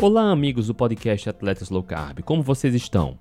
Olá, amigos do podcast Atletas Low Carb, como vocês estão?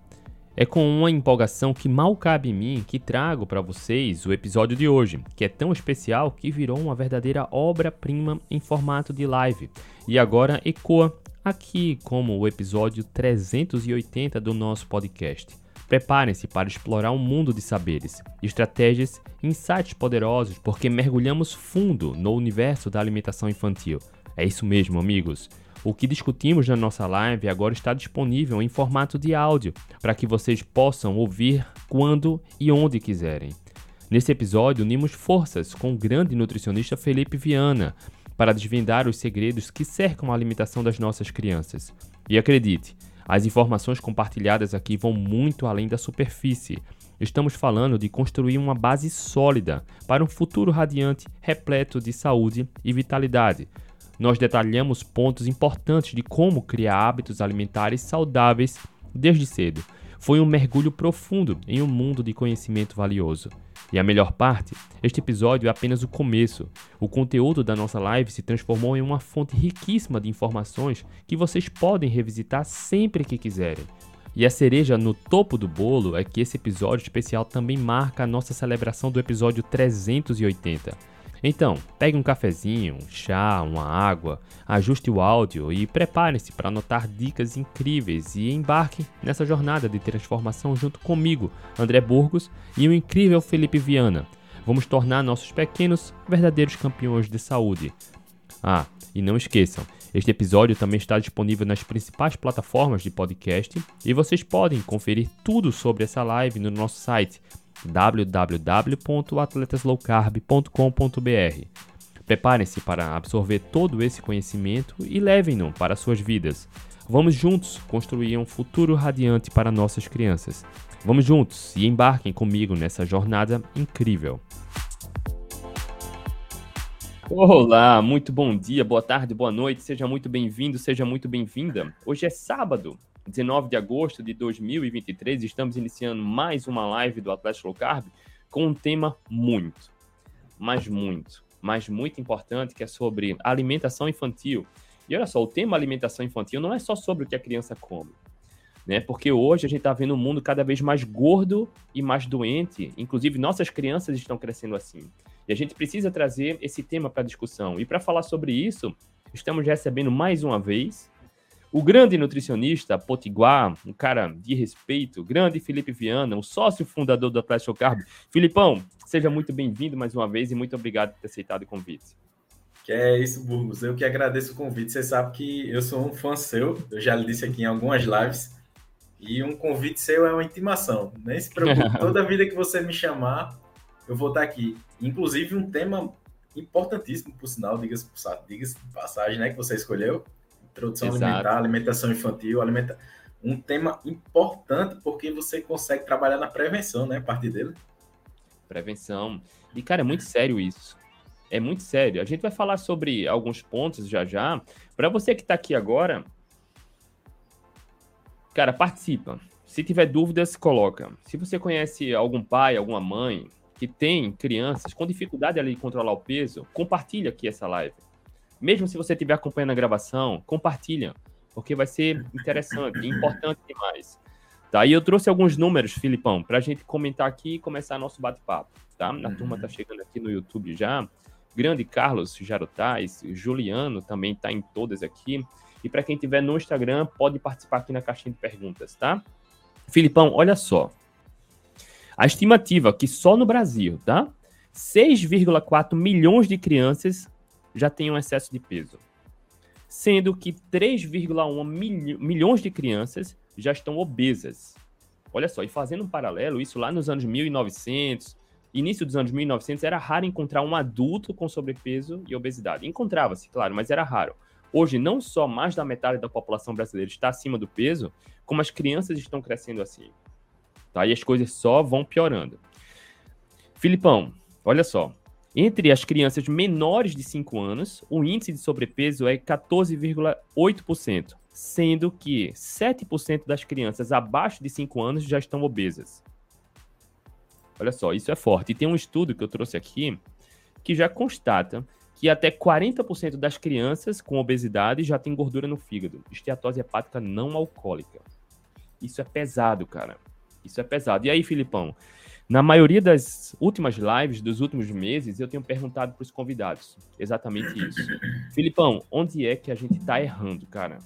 É com uma empolgação que mal cabe em mim que trago para vocês o episódio de hoje, que é tão especial que virou uma verdadeira obra-prima em formato de live e agora ecoa aqui como o episódio 380 do nosso podcast. Preparem-se para explorar um mundo de saberes, estratégias e insights poderosos, porque mergulhamos fundo no universo da alimentação infantil. É isso mesmo, amigos. O que discutimos na nossa live agora está disponível em formato de áudio para que vocês possam ouvir quando e onde quiserem. Nesse episódio, unimos forças com o grande nutricionista Felipe Viana para desvendar os segredos que cercam a alimentação das nossas crianças. E acredite, as informações compartilhadas aqui vão muito além da superfície. Estamos falando de construir uma base sólida para um futuro radiante, repleto de saúde e vitalidade nós detalhamos pontos importantes de como criar hábitos alimentares saudáveis desde cedo. Foi um mergulho profundo em um mundo de conhecimento valioso. E a melhor parte, este episódio é apenas o começo. O conteúdo da nossa live se transformou em uma fonte riquíssima de informações que vocês podem revisitar sempre que quiserem. E a cereja no topo do bolo é que esse episódio especial também marca a nossa celebração do episódio 380. Então, pegue um cafezinho, um chá, uma água, ajuste o áudio e prepare-se para anotar dicas incríveis e embarque nessa jornada de transformação junto comigo, André Burgos e o incrível Felipe Viana. Vamos tornar nossos pequenos verdadeiros campeões de saúde. Ah, e não esqueçam, este episódio também está disponível nas principais plataformas de podcast e vocês podem conferir tudo sobre essa live no nosso site www.atletaslowcarb.com.br. Preparem-se para absorver todo esse conhecimento e levem-no para suas vidas. Vamos juntos construir um futuro radiante para nossas crianças. Vamos juntos e embarquem comigo nessa jornada incrível. Olá, muito bom dia, boa tarde, boa noite, seja muito bem-vindo, seja muito bem-vinda. Hoje é sábado, 19 de agosto de 2023, estamos iniciando mais uma live do Atlético Low Carb com um tema muito, mas muito, mas muito importante, que é sobre alimentação infantil. E olha só, o tema alimentação infantil não é só sobre o que a criança come, né? Porque hoje a gente está vendo um mundo cada vez mais gordo e mais doente, inclusive nossas crianças estão crescendo assim. E a gente precisa trazer esse tema para discussão. E para falar sobre isso, estamos recebendo mais uma vez o grande nutricionista Potiguar, um cara de respeito, grande Felipe Viana, o sócio fundador do Atlético Carb. Filipão, seja muito bem-vindo mais uma vez e muito obrigado por ter aceitado o convite. Que é isso, Burgos. Eu que agradeço o convite. Você sabe que eu sou um fã seu, eu já lhe disse aqui em algumas lives. E um convite seu é uma intimação. Nem se preocupe, toda vida que você me chamar, eu vou estar aqui. Inclusive, um tema importantíssimo, por sinal, diga-se diga de passagem, né, que você escolheu Introdução Exato. alimentar, alimentação infantil, alimenta... um tema importante porque você consegue trabalhar na prevenção, né? A partir dele. Prevenção. E, cara, é muito sério isso. É muito sério. A gente vai falar sobre alguns pontos já já. Para você que está aqui agora, cara, participa. Se tiver dúvidas, coloca. Se você conhece algum pai, alguma mãe que tem crianças com dificuldade ali de controlar o peso, compartilha aqui essa live. Mesmo se você estiver acompanhando a gravação, compartilha, porque vai ser interessante e importante demais. Tá? E eu trouxe alguns números, Filipão, para a gente comentar aqui e começar nosso bate-papo. Tá? A uhum. turma tá chegando aqui no YouTube já. Grande Carlos Jarotais, Juliano também está em todas aqui. E para quem estiver no Instagram, pode participar aqui na caixinha de perguntas, tá? Filipão, olha só. A estimativa que só no Brasil, tá? 6,4 milhões de crianças já têm um excesso de peso, sendo que 3,1 mil, milhões de crianças já estão obesas. Olha só, e fazendo um paralelo, isso lá nos anos 1900, início dos anos 1900, era raro encontrar um adulto com sobrepeso e obesidade. Encontrava-se, claro, mas era raro. Hoje, não só mais da metade da população brasileira está acima do peso, como as crianças estão crescendo assim. Tá? E as coisas só vão piorando. Filipão, olha só. Entre as crianças menores de 5 anos, o índice de sobrepeso é 14,8%, sendo que 7% das crianças abaixo de 5 anos já estão obesas. Olha só, isso é forte. E tem um estudo que eu trouxe aqui que já constata que até 40% das crianças com obesidade já tem gordura no fígado. Esteatose hepática não alcoólica. Isso é pesado, cara. Isso é pesado. E aí, Filipão? Na maioria das últimas lives dos últimos meses, eu tenho perguntado para os convidados exatamente isso. Filipão, onde é que a gente está errando, cara?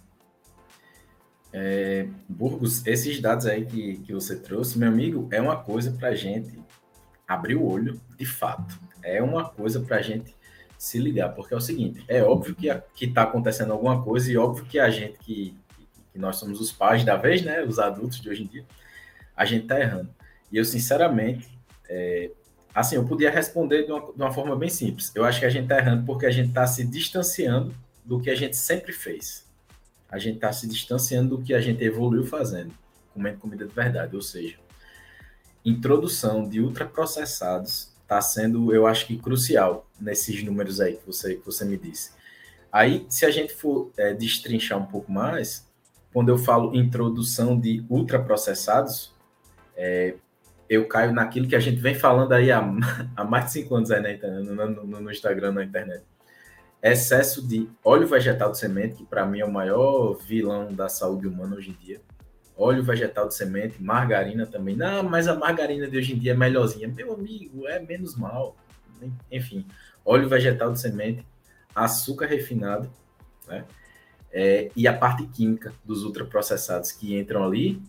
É, Burgos, esses dados aí que, que você trouxe, meu amigo, é uma coisa para a gente abrir o olho de fato. É uma coisa para a gente se ligar, porque é o seguinte, é óbvio que está acontecendo alguma coisa e óbvio que a gente que, que nós somos os pais da vez, né, os adultos de hoje em dia, a gente está errando. E eu, sinceramente, é, assim, eu podia responder de uma, de uma, forma bem simples. Eu acho que a gente está errando porque a gente está se distanciando do que a gente sempre fez. A gente está se distanciando do que a gente evoluiu fazendo, comendo comida de verdade. Ou seja, introdução de ultraprocessados está sendo, eu acho que, crucial nesses números aí que você, que você me disse. Aí, se a gente for é, destrinchar um pouco mais, quando eu falo introdução de ultraprocessados, é, eu caio naquilo que a gente vem falando aí há, há mais de cinco anos aí na internet, no, no, no Instagram, na internet. Excesso de óleo vegetal de semente, que para mim é o maior vilão da saúde humana hoje em dia óleo vegetal de semente, margarina também. Não, mas a margarina de hoje em dia é melhorzinha. Meu amigo, é menos mal. Enfim, óleo vegetal de semente, açúcar refinado, né? É, e a parte química dos ultraprocessados que entram ali,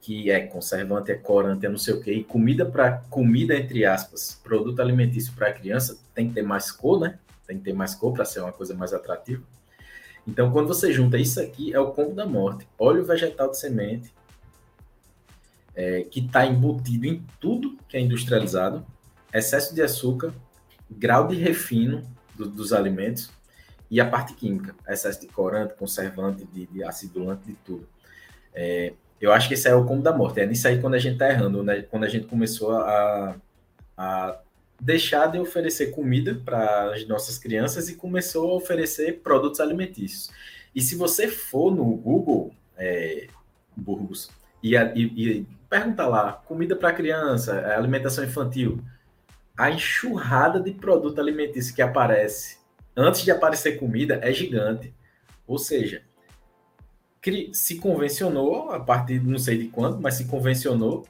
que é conservante, é corante, é não sei o quê, e comida para comida entre aspas, produto alimentício para criança tem que ter mais cor, né? Tem que ter mais cor para ser uma coisa mais atrativa. Então, quando você junta isso aqui, é o combo da morte. Óleo vegetal de semente, é, que está embutido em tudo que é industrializado, excesso de açúcar, grau de refino do, dos alimentos e a parte química, excesso de corante, conservante, de, de acidulante, de tudo. É, eu acho que esse é o combo da morte. É nisso aí quando a gente está errando, né? quando a gente começou a, a deixar de oferecer comida para as nossas crianças e começou a oferecer produtos alimentícios. E se você for no Google, é, Burgos, e, e, e perguntar lá, comida para criança, é, alimentação infantil, a enxurrada de produto alimentício que aparece antes de aparecer comida é gigante. Ou seja, se convencionou, a partir de não sei de quando, mas se convencionou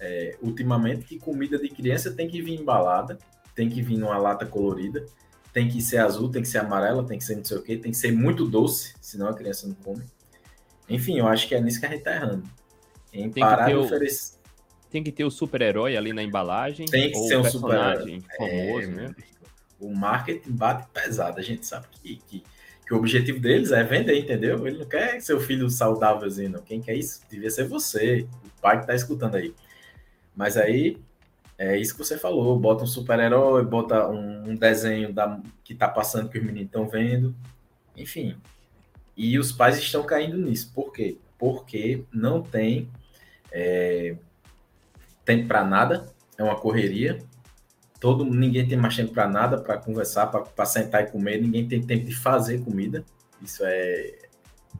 é, ultimamente que comida de criança tem que vir embalada, tem que vir numa lata colorida, tem que ser azul, tem que ser amarela, tem que ser não sei o que, tem que ser muito doce, senão a criança não come. Enfim, eu acho que é nisso que a gente tá errando. Em tem parar de oferecer. Tem que ter o super-herói ali na embalagem. Tem que ser um super-herói. famoso, é, né? O marketing bate pesado. A gente sabe que, que, que, o objetivo deles é vender, entendeu? Ele não quer seu filho saudávelzinho, não. Quem quer isso devia ser você, o pai que tá escutando aí. Mas aí é isso que você falou, bota um super-herói, bota um, um, desenho da, que tá passando que os meninos estão vendo, enfim. E os pais estão caindo nisso. Por quê? Porque não tem é, tempo para nada, é uma correria. Todo ninguém tem mais tempo para nada, para conversar, para sentar e comer, ninguém tem tempo de fazer comida. Isso é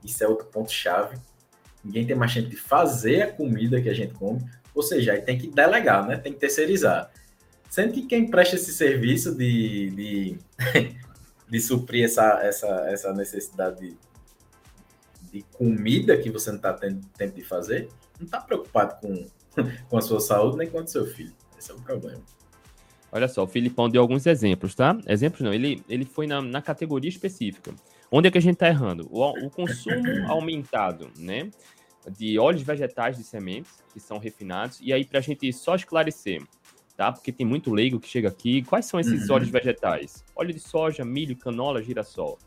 isso é outro ponto chave. Ninguém tem mais tempo de fazer a comida que a gente come. Ou seja, aí tem que delegar, né? Tem que terceirizar. Sendo que quem presta esse serviço de, de, de suprir essa, essa, essa necessidade de, de comida que você não está tendo tempo de fazer, não está preocupado com, com a sua saúde nem com o seu filho. Esse é o problema. Olha só, o Filipão deu alguns exemplos, tá? Exemplos não, ele, ele foi na, na categoria específica. Onde é que a gente está errando? O, o consumo aumentado, né? de óleos vegetais de sementes, que são refinados. E aí, para a gente só esclarecer, tá? Porque tem muito leigo que chega aqui. Quais são esses uhum. óleos vegetais? Óleo de soja, milho, canola, girassol.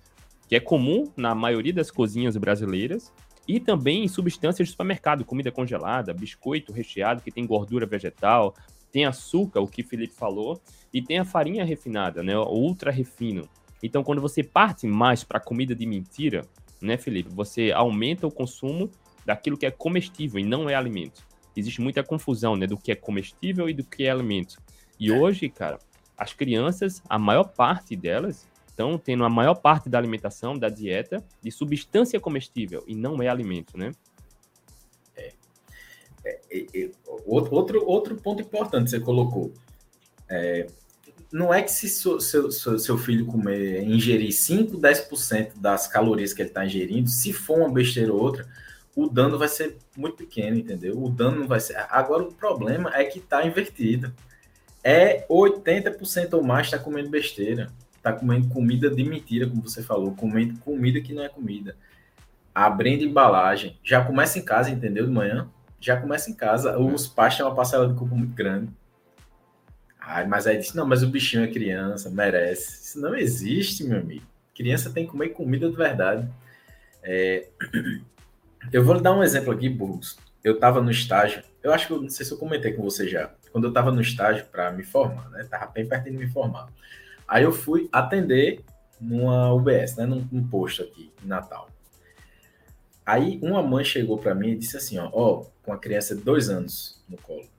Que é comum na maioria das cozinhas brasileiras. E também em substâncias de supermercado, comida congelada, biscoito recheado que tem gordura vegetal, tem açúcar, o que o Felipe falou, e tem a farinha refinada, né? Ultra refino. Então, quando você parte mais para comida de mentira, né, Felipe? Você aumenta o consumo daquilo que é comestível e não é alimento. Existe muita confusão, né, do que é comestível e do que é alimento. E é. hoje, cara, as crianças, a maior parte delas estão tendo a maior parte da alimentação, da dieta, de substância comestível e não é alimento, né? É. É, é, outro, outro ponto importante que você colocou. É, não é que se seu, seu, seu filho comer, ingerir 5, 10% das calorias que ele está ingerindo, se for uma besteira ou outra, o dano vai ser muito pequeno, entendeu? O dano não vai ser. Agora o problema é que está invertido. É 80% ou mais está comendo besteira. Está comendo comida de mentira, como você falou, comendo comida que não é comida. Abrindo embalagem. Já começa em casa, entendeu? De manhã. Já começa em casa. Os pais têm uma parcela de culpa muito grande. Ai, mas aí disse, não, mas o bichinho é criança, merece. Isso não existe, meu amigo. Criança tem que comer comida de verdade. É... Eu vou dar um exemplo aqui, Burgos. Eu estava no estágio, eu acho que eu não sei se eu comentei com você já. Quando eu estava no estágio para me formar, né? Tava bem perto de me formar. Aí eu fui atender numa UBS, né? Num, num posto aqui em Natal. Aí uma mãe chegou para mim e disse assim, ó, ó, com a criança de dois anos no colo.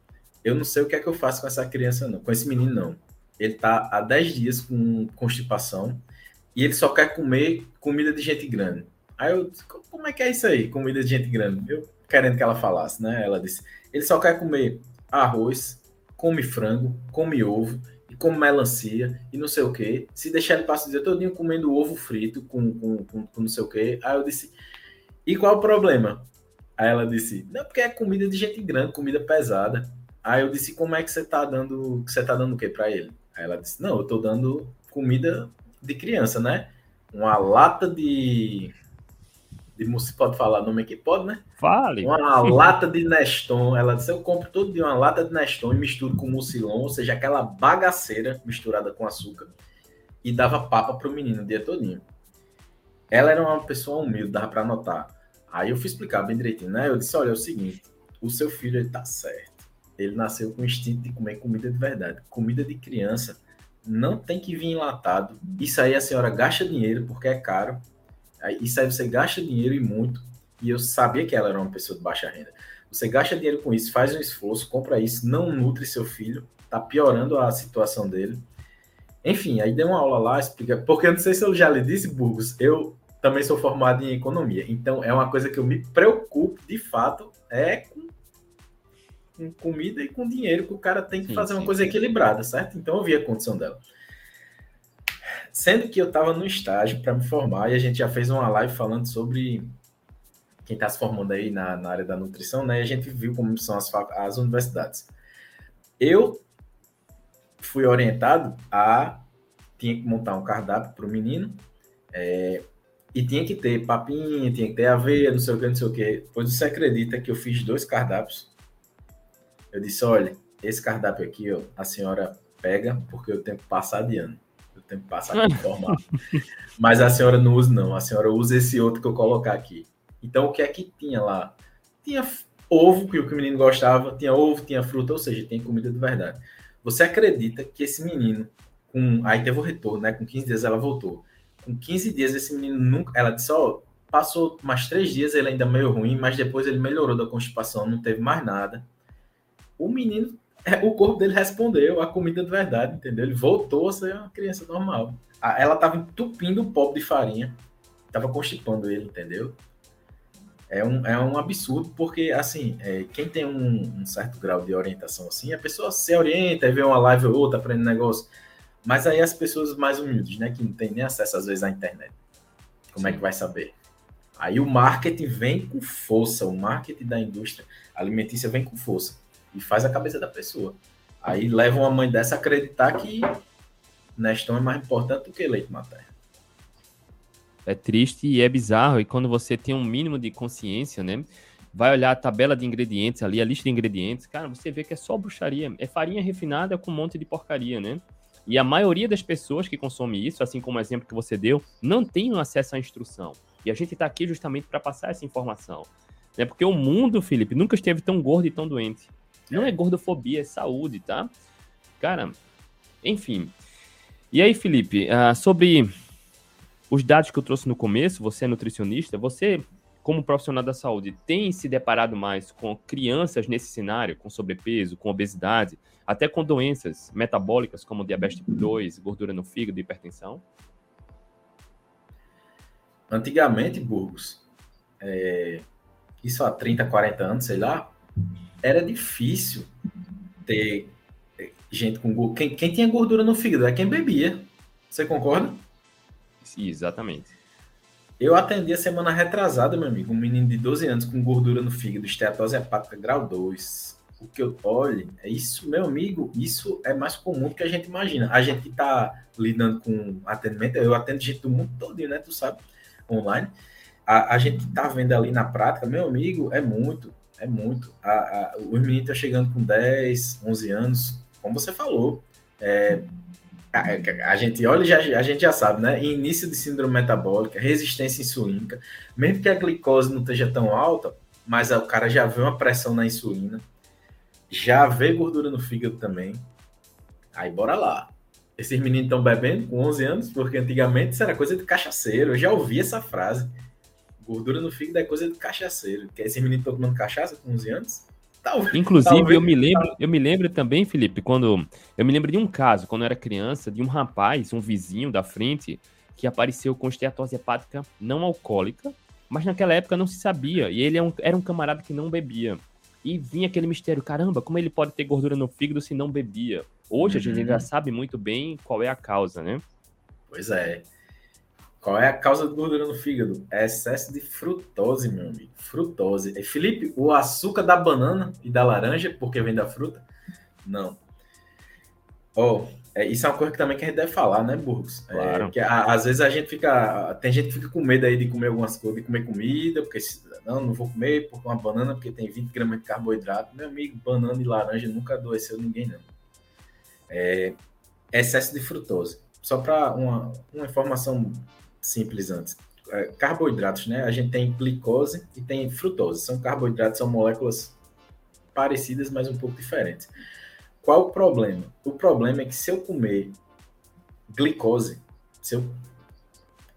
Eu não sei o que é que eu faço com essa criança, não, com esse menino, não. Ele tá há 10 dias com constipação e ele só quer comer comida de gente grande. Aí eu como é que é isso aí, comida de gente grande? Eu querendo que ela falasse, né? Ela disse, ele só quer comer arroz, come frango, come ovo e come melancia e não sei o que. Se deixar ele passar o dia todinho comendo ovo frito com, com, com, com não sei o que. Aí eu disse, e qual o problema? Aí ela disse, não, porque é comida de gente grande, comida pesada. Aí eu disse, como é que você tá dando, você tá dando o que para ele? Aí ela disse, não, eu tô dando comida de criança, né? Uma lata de de você pode falar nome aqui, pode, né? Fale. Uma lata de Neston. Ela disse: Eu compro tudo de uma lata de Neston e misturo com mucilon, ou seja, aquela bagaceira misturada com açúcar, e dava papa pro menino o dia todinho. Ela era uma pessoa humilde, dava para notar. Aí eu fui explicar bem direitinho, né? Eu disse: Olha, é o seguinte, o seu filho ele tá certo ele nasceu com instinto de comer comida de verdade. Comida de criança não tem que vir enlatado. Isso aí a senhora gasta dinheiro porque é caro. Isso aí você gasta dinheiro e muito. E eu sabia que ela era uma pessoa de baixa renda. Você gasta dinheiro com isso, faz um esforço, compra isso, não nutre seu filho, tá piorando a situação dele. Enfim, aí deu uma aula lá, explica. Porque eu não sei se eu já lhe disse, Burgos, eu também sou formado em economia. Então é uma coisa que eu me preocupo, de fato, é com com comida e com dinheiro, que o cara tem que sim, fazer uma sim, coisa sim. equilibrada, certo? Então eu vi a condição dela. Sendo que eu estava no estágio para me formar e a gente já fez uma live falando sobre quem está se formando aí na, na, área da nutrição, né? E a gente viu como são as, as universidades. Eu fui orientado a tinha que montar um cardápio para o menino é, e tinha que ter papinha, tinha que ter aveia, não sei o que, não sei o que. Pois você acredita que eu fiz dois cardápios eu disse: olha, esse cardápio aqui, ó, a senhora pega, porque eu tenho que passar de ano. Eu tenho que passar de formato. Mas a senhora não usa, não. A senhora usa esse outro que eu colocar aqui. Então, o que é que tinha lá? Tinha ovo, que o que o menino gostava, tinha ovo, tinha fruta, ou seja, tem comida de verdade. Você acredita que esse menino, com aí teve o retorno, né? Com 15 dias ela voltou. Com 15 dias, esse menino nunca. Ela disse: Ó, oh, passou mais três dias, ele ainda meio ruim, mas depois ele melhorou da constipação, não teve mais nada o menino, é, o corpo dele respondeu a comida de verdade, entendeu? Ele voltou a ser uma criança normal. Ela estava entupindo o pobre de farinha, estava constipando ele, entendeu? É um, é um absurdo, porque, assim, é, quem tem um, um, certo grau de orientação assim, a pessoa se orienta e vê uma live ou outra, aprende negócio. Mas aí as pessoas mais humildes, né, que não tem nem acesso às vezes à internet, como é que vai saber? Aí o marketing vem com força, o marketing da indústria alimentícia vem com força e faz a cabeça da pessoa. Aí leva uma mãe dessa a acreditar que Neston é mais importante do que leite materno. É triste e é bizarro. E quando você tem um mínimo de consciência, né? Vai olhar a tabela de ingredientes ali, a lista de ingredientes, cara, você vê que é só bruxaria. É farinha refinada com um monte de porcaria, né? E a maioria das pessoas que consomem isso, assim como o exemplo que você deu, não tem acesso à instrução. E a gente está aqui justamente para passar essa informação. Né? Porque o mundo, Felipe, nunca esteve tão gordo e tão doente. Não é gordofobia, é saúde, tá? Cara, enfim. E aí, Felipe, uh, sobre os dados que eu trouxe no começo, você é nutricionista, você, como profissional da saúde, tem se deparado mais com crianças nesse cenário, com sobrepeso, com obesidade, até com doenças metabólicas como diabetes tipo 2, gordura no fígado hipertensão? Antigamente, Burgos, é, isso há 30, 40 anos, sei lá, era difícil ter gente com gordura. Quem, quem tinha gordura no fígado é quem bebia. Você concorda? Sim, exatamente. Eu atendi a semana retrasada, meu amigo, um menino de 12 anos com gordura no fígado, esteatose hepática grau 2. O que eu olho é isso, meu amigo, isso é mais comum do que a gente imagina. A gente que tá lidando com atendimento, eu atendo gente do mundo todo, né? Tu sabe, online. A, a gente que tá vendo ali na prática, meu amigo, é muito, é muito. A, a, os meninos estão chegando com 10, 11 anos, como você falou. É, a, a, gente olha já, a gente já sabe, né? Início de síndrome metabólica, resistência insulínica, mesmo que a glicose não esteja tão alta, mas o cara já vê uma pressão na insulina, já vê gordura no fígado também. Aí bora lá. Esses meninos estão bebendo com 11 anos, porque antigamente isso era coisa de cachaceiro. Eu já ouvi essa frase. Gordura no fígado é coisa de cachaceiro. Que esses meninos estão tomando cachaça com 11 anos? Talvez, Inclusive, talvez, eu me lembro, eu me lembro também, Felipe, quando eu me lembro de um caso, quando eu era criança, de um rapaz, um vizinho da frente, que apareceu com esteatose hepática não alcoólica, mas naquela época não se sabia, e ele é um, era um camarada que não bebia. E vinha aquele mistério, caramba, como ele pode ter gordura no fígado se não bebia? Hoje uhum. a gente já uhum. sabe muito bem qual é a causa, né? Pois é. Qual é a causa de gordura no fígado? É excesso de frutose, meu amigo. Frutose. E Felipe, o açúcar da banana e da laranja, porque vem da fruta? Não. Oh, é, isso é uma coisa que também que a gente deve falar, né, Burgos? É, claro. É, que a, às vezes a gente fica. Tem gente que fica com medo aí de comer algumas coisas, de comer comida, porque não, não vou comer porque uma banana, porque tem 20 gramas de carboidrato. Meu amigo, banana e laranja nunca adoeceu ninguém, não. É, excesso de frutose. Só para uma, uma informação simples antes. É, carboidratos, né? A gente tem glicose e tem frutose. São carboidratos, são moléculas parecidas, mas um pouco diferentes. Qual o problema? O problema é que se eu comer glicose, se eu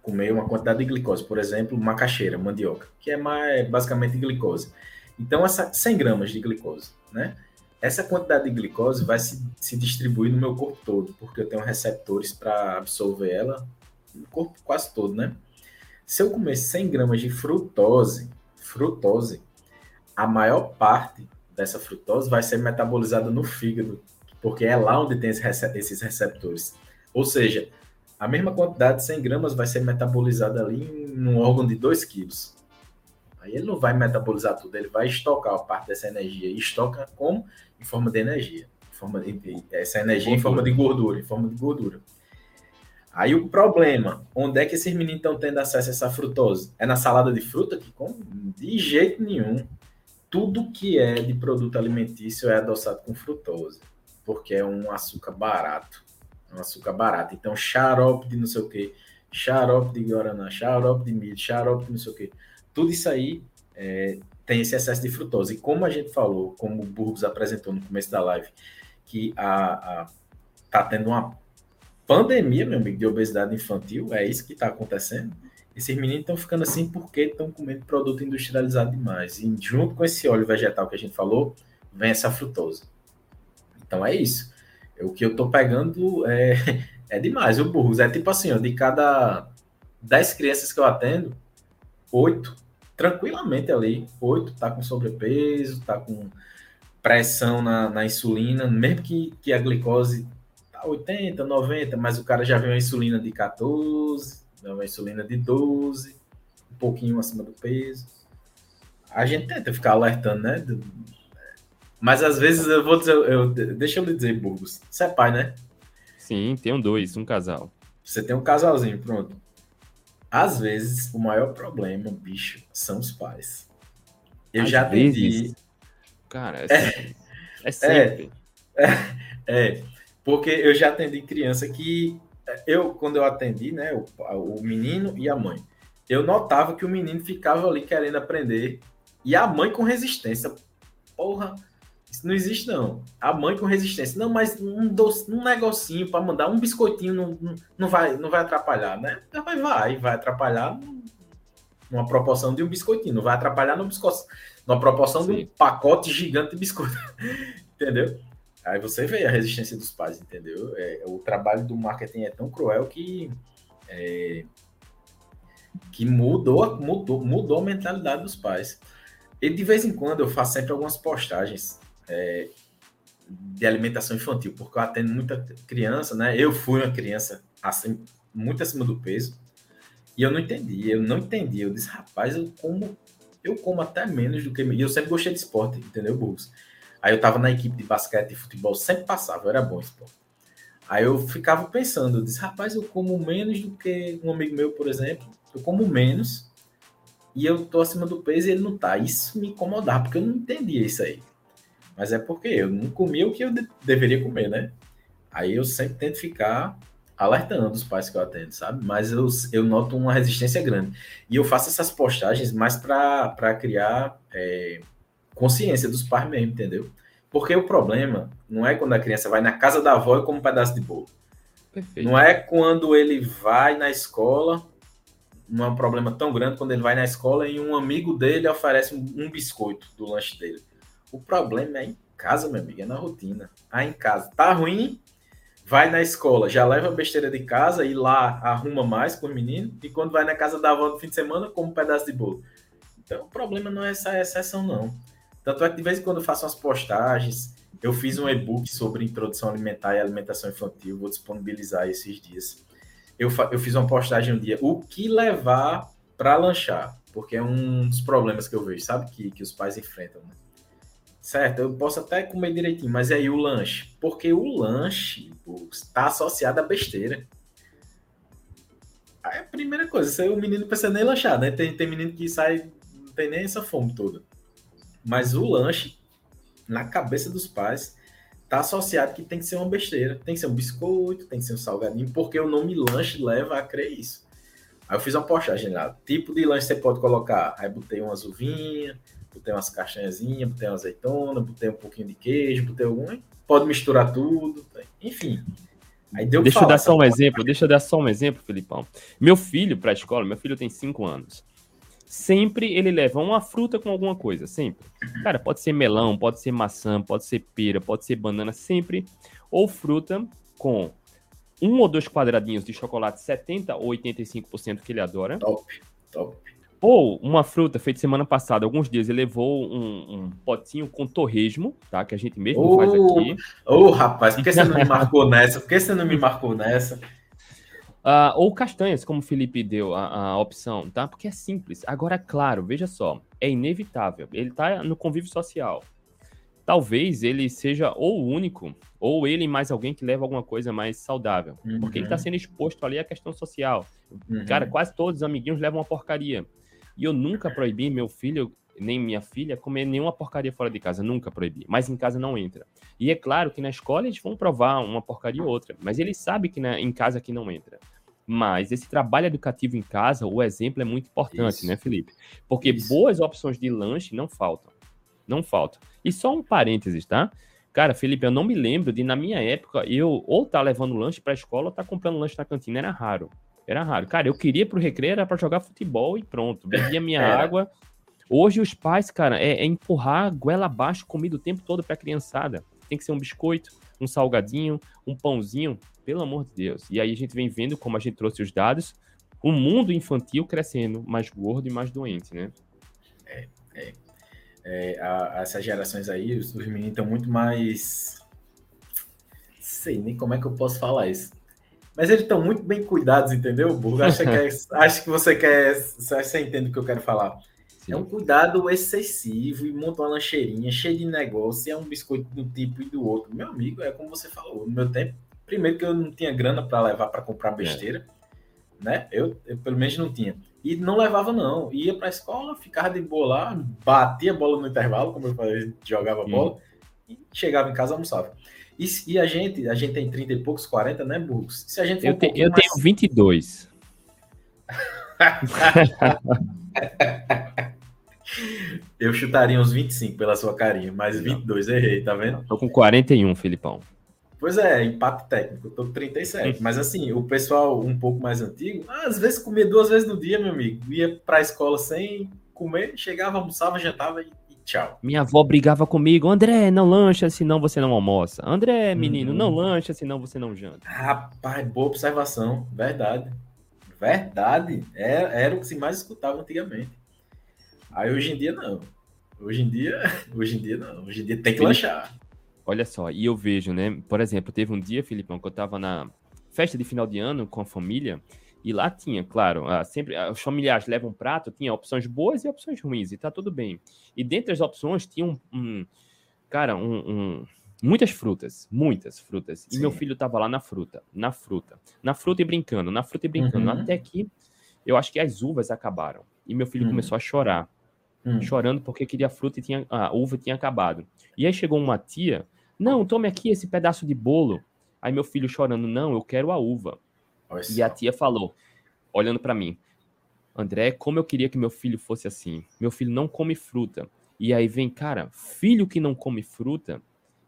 comer uma quantidade de glicose, por exemplo, macaxeira, mandioca, que é mais, basicamente glicose. Então, essa 100 gramas de glicose, né? Essa quantidade de glicose vai se, se distribuir no meu corpo todo, porque eu tenho receptores para absorver ela no corpo quase todo, né? Se eu comer 100 gramas de frutose, frutose, a maior parte dessa frutose vai ser metabolizada no fígado, porque é lá onde tem esses receptores. Ou seja, a mesma quantidade de 100 gramas vai ser metabolizada ali num órgão de 2 quilos. Aí ele não vai metabolizar tudo, ele vai estocar a parte dessa energia. E estoca como? Em forma de energia. Em forma de, essa energia em forma de gordura, em forma de gordura. Aí o problema, onde é que esses meninos estão tendo acesso a essa frutose? É na salada de fruta que come? De jeito nenhum. Tudo que é de produto alimentício é adoçado com frutose, porque é um açúcar barato. É um açúcar barato. Então, xarope de não sei o que, xarope de guaraná, xarope de milho, xarope de não sei o que. Tudo isso aí é, tem esse excesso de frutose. E como a gente falou, como o Burgos apresentou no começo da live, que a, a tá tendo uma pandemia, meu amigo, de obesidade infantil, é isso que está acontecendo. Esses meninos estão ficando assim porque estão comendo produto industrializado demais. E junto com esse óleo vegetal que a gente falou, vem essa frutose. Então é isso. O que eu estou pegando é, é demais. O burros é tipo assim, ó, de cada 10 crianças que eu atendo, 8, tranquilamente ali, 8 tá com sobrepeso, tá com pressão na, na insulina, mesmo que, que a glicose 80, 90, mas o cara já vê uma insulina de 14, uma insulina de 12, um pouquinho acima do peso. A gente tenta ficar alertando, né? Mas às vezes eu vou dizer, eu, deixa eu lhe dizer, Burgos, você é pai, né? Sim, tenho dois, um casal. Você tem um casalzinho, pronto. Às vezes, o maior problema, bicho, são os pais. Eu às já atendi. Cara, é, é, é sempre. É, é, é, porque eu já atendi criança que eu, quando eu atendi, né, o, o menino e a mãe, eu notava que o menino ficava ali querendo aprender e a mãe com resistência. Porra, isso não existe não. A mãe com resistência. Não, mas um, doce, um negocinho para mandar, um biscoitinho não, não, vai, não vai atrapalhar, né? Vai, vai, vai atrapalhar numa proporção de um biscoitinho, não vai atrapalhar no biscoito, numa proporção Sim. de um pacote gigante de biscoito. Entendeu? Aí você vê a resistência dos pais, entendeu? É, o trabalho do marketing é tão cruel que é, que mudou, mudou, mudou a mentalidade dos pais. E de vez em quando eu faço sempre algumas postagens. É, de alimentação infantil, porque eu atendo muita criança, né? Eu fui uma criança assim, muito acima do peso, e eu não entendi, eu não entendi. Eu disse, rapaz, eu como, eu como até menos do que. E eu sempre gostei de esporte, entendeu, Burgos? Aí eu tava na equipe de basquete e futebol, sempre passava, era bom esporte. Aí eu ficava pensando, eu disse, rapaz, eu como menos do que um amigo meu, por exemplo, eu como menos e eu tô acima do peso e ele não tá. Isso me incomodava, porque eu não entendia isso aí. Mas é porque eu não comia o que eu de deveria comer, né? Aí eu sempre tento ficar alertando os pais que eu atendo, sabe? Mas eu, eu noto uma resistência grande. E eu faço essas postagens mais para criar é, consciência dos pais mesmo, entendeu? Porque o problema não é quando a criança vai na casa da avó e come um pedaço de bolo. Perfeito. Não é quando ele vai na escola, não é um problema tão grande quando ele vai na escola e um amigo dele oferece um, biscoito do lanche dele. O problema é em casa, meu amigo, é na rotina. Ah, em casa. Tá ruim, vai na escola, já leva a besteira de casa e lá arruma mais com o menino, e quando vai na casa da avó no fim de semana, come um pedaço de bolo. Então o problema não é essa exceção, não. Tanto é que de vez em quando eu faço umas postagens, eu fiz um e-book sobre introdução alimentar e alimentação infantil, vou disponibilizar esses dias. Eu, eu fiz uma postagem um dia, o que levar para lanchar, porque é um dos problemas que eu vejo, sabe, que, que os pais enfrentam, né? Certo, eu posso até comer direitinho, mas e aí o lanche? Porque o lanche está associado à besteira. Aí a primeira coisa, o menino precisa nem lanchar, né? Tem, tem menino que sai, não tem nem essa fome toda. Mas o lanche, na cabeça dos pais, tá associado que tem que ser uma besteira. Tem que ser um biscoito, tem que ser um salgadinho, porque o nome lanche leva a crer isso. Aí eu fiz uma postagem lá. Tipo de lanche você pode colocar. Aí botei umas uvinhas, botei umas castanhazinhas, botei uma azeitona, botei um pouquinho de queijo, botei algum. Pode misturar tudo. Enfim. Aí deu deixa eu dar só um exemplo, deixa eu dar só um exemplo, Filipão. Meu filho para a escola, meu filho tem 5 anos sempre ele leva uma fruta com alguma coisa, sempre. Cara, pode ser melão, pode ser maçã, pode ser pera, pode ser banana, sempre. Ou fruta com um ou dois quadradinhos de chocolate 70 ou 85% que ele adora. Top, top. Ou uma fruta feita semana passada, alguns dias, ele levou um, um potinho com torresmo, tá? Que a gente mesmo oh, faz aqui. Ô, oh, rapaz, por que você não me marcou nessa? Por que você não me marcou nessa? Uh, ou castanhas, como o Felipe deu a, a, opção, tá? Porque é simples. Agora, claro, veja só, é inevitável. Ele tá no convívio social. Talvez ele seja ou o único, ou ele mais alguém que leva alguma coisa mais saudável. Uhum. Porque ele tá uhum. sendo exposto ali à questão social. Uhum. Cara, quase todos os amiguinhos levam uma porcaria. E eu nunca proibi meu filho, nem minha filha, comer nenhuma porcaria fora de casa. Nunca proibi. Mas em casa não entra. E é claro que na escola eles vão provar uma porcaria ou outra. Mas ele sabe que na, em casa aqui não entra. Mas esse trabalho educativo em casa, o exemplo é muito importante, Isso. né, Felipe? Porque Isso. boas opções de lanche não faltam. Não faltam. E só um parênteses, tá? Cara, Felipe, eu não me lembro de, na minha época, eu ou tá levando lanche pra escola ou tá comprando lanche na cantina. Era raro. Era raro. Cara, eu queria pro recreio, era pra jogar futebol e pronto. Bebia minha água. Hoje os pais, cara, é, é empurrar goela abaixo comida o tempo todo pra criançada. Tem que ser um biscoito, um salgadinho, um pãozinho. Pelo amor de Deus. E aí a gente vem vendo, como a gente trouxe os dados, o mundo infantil crescendo mais gordo e mais doente, né? É, é. é a, essas gerações aí, os, os meninos estão muito mais. Sei nem como é que eu posso falar isso. Mas eles estão muito bem cuidados, entendeu, Burgo? Acho que, é, acho que você quer. Você entende o que eu quero falar. Sim. É um cuidado excessivo e monta uma lancheirinha cheia de negócio, e é um biscoito do tipo e do outro. Meu amigo, é como você falou, no meu tempo Primeiro que eu não tinha grana para levar para comprar é. besteira, é. né? Eu, eu, pelo menos não tinha. E não levava não, ia para a escola, ficava de boa lá, batia a bola no intervalo, como eu falei, jogava bola e chegava em casa almoçava. E, e, a gente, a gente tem 30 e poucos, 40, né, Burgos? Se a gente eu, um te, eu mais... tenho 22. eu chutaria uns 25 pela sua carinha, mas 22 errei, tá vendo? Tô com 41, Filipão. Pois é, empate técnico, tô com 37. Mas assim, o pessoal um pouco mais antigo, às vezes comia duas vezes no dia, meu amigo. Ia pra escola sem comer, chegava, almoçava, jantava e, e tchau. Minha avó brigava comigo, André, não lancha, senão você não almoça. André, menino, uhum. não lancha, senão você não janta. Rapaz, boa observação, verdade. Verdade. Era, era o que se mais escutava antigamente. Aí hoje em dia não. Hoje em dia, hoje em dia não. Hoje em dia tem que lanchar. Olha só, e eu vejo, né? Por exemplo, teve um dia, Filipão, que eu tava na festa de final de ano com a família, e lá tinha, claro, sempre os familiares levam um prato, tinha opções boas e opções ruins, e tá tudo bem. E dentre as opções tinha um, um cara, um, um, muitas frutas, muitas frutas. E Sim. meu filho tava lá na fruta, na fruta, na fruta e brincando, na fruta e brincando, uhum. até que eu acho que as uvas acabaram. E meu filho uhum. começou a chorar, uhum. chorando porque queria fruta e tinha, a uva tinha acabado. E aí chegou uma tia, não, tome aqui esse pedaço de bolo. Aí meu filho chorando, não, eu quero a uva. E a tia falou, olhando para mim, André, como eu queria que meu filho fosse assim. Meu filho não come fruta. E aí vem, cara, filho que não come fruta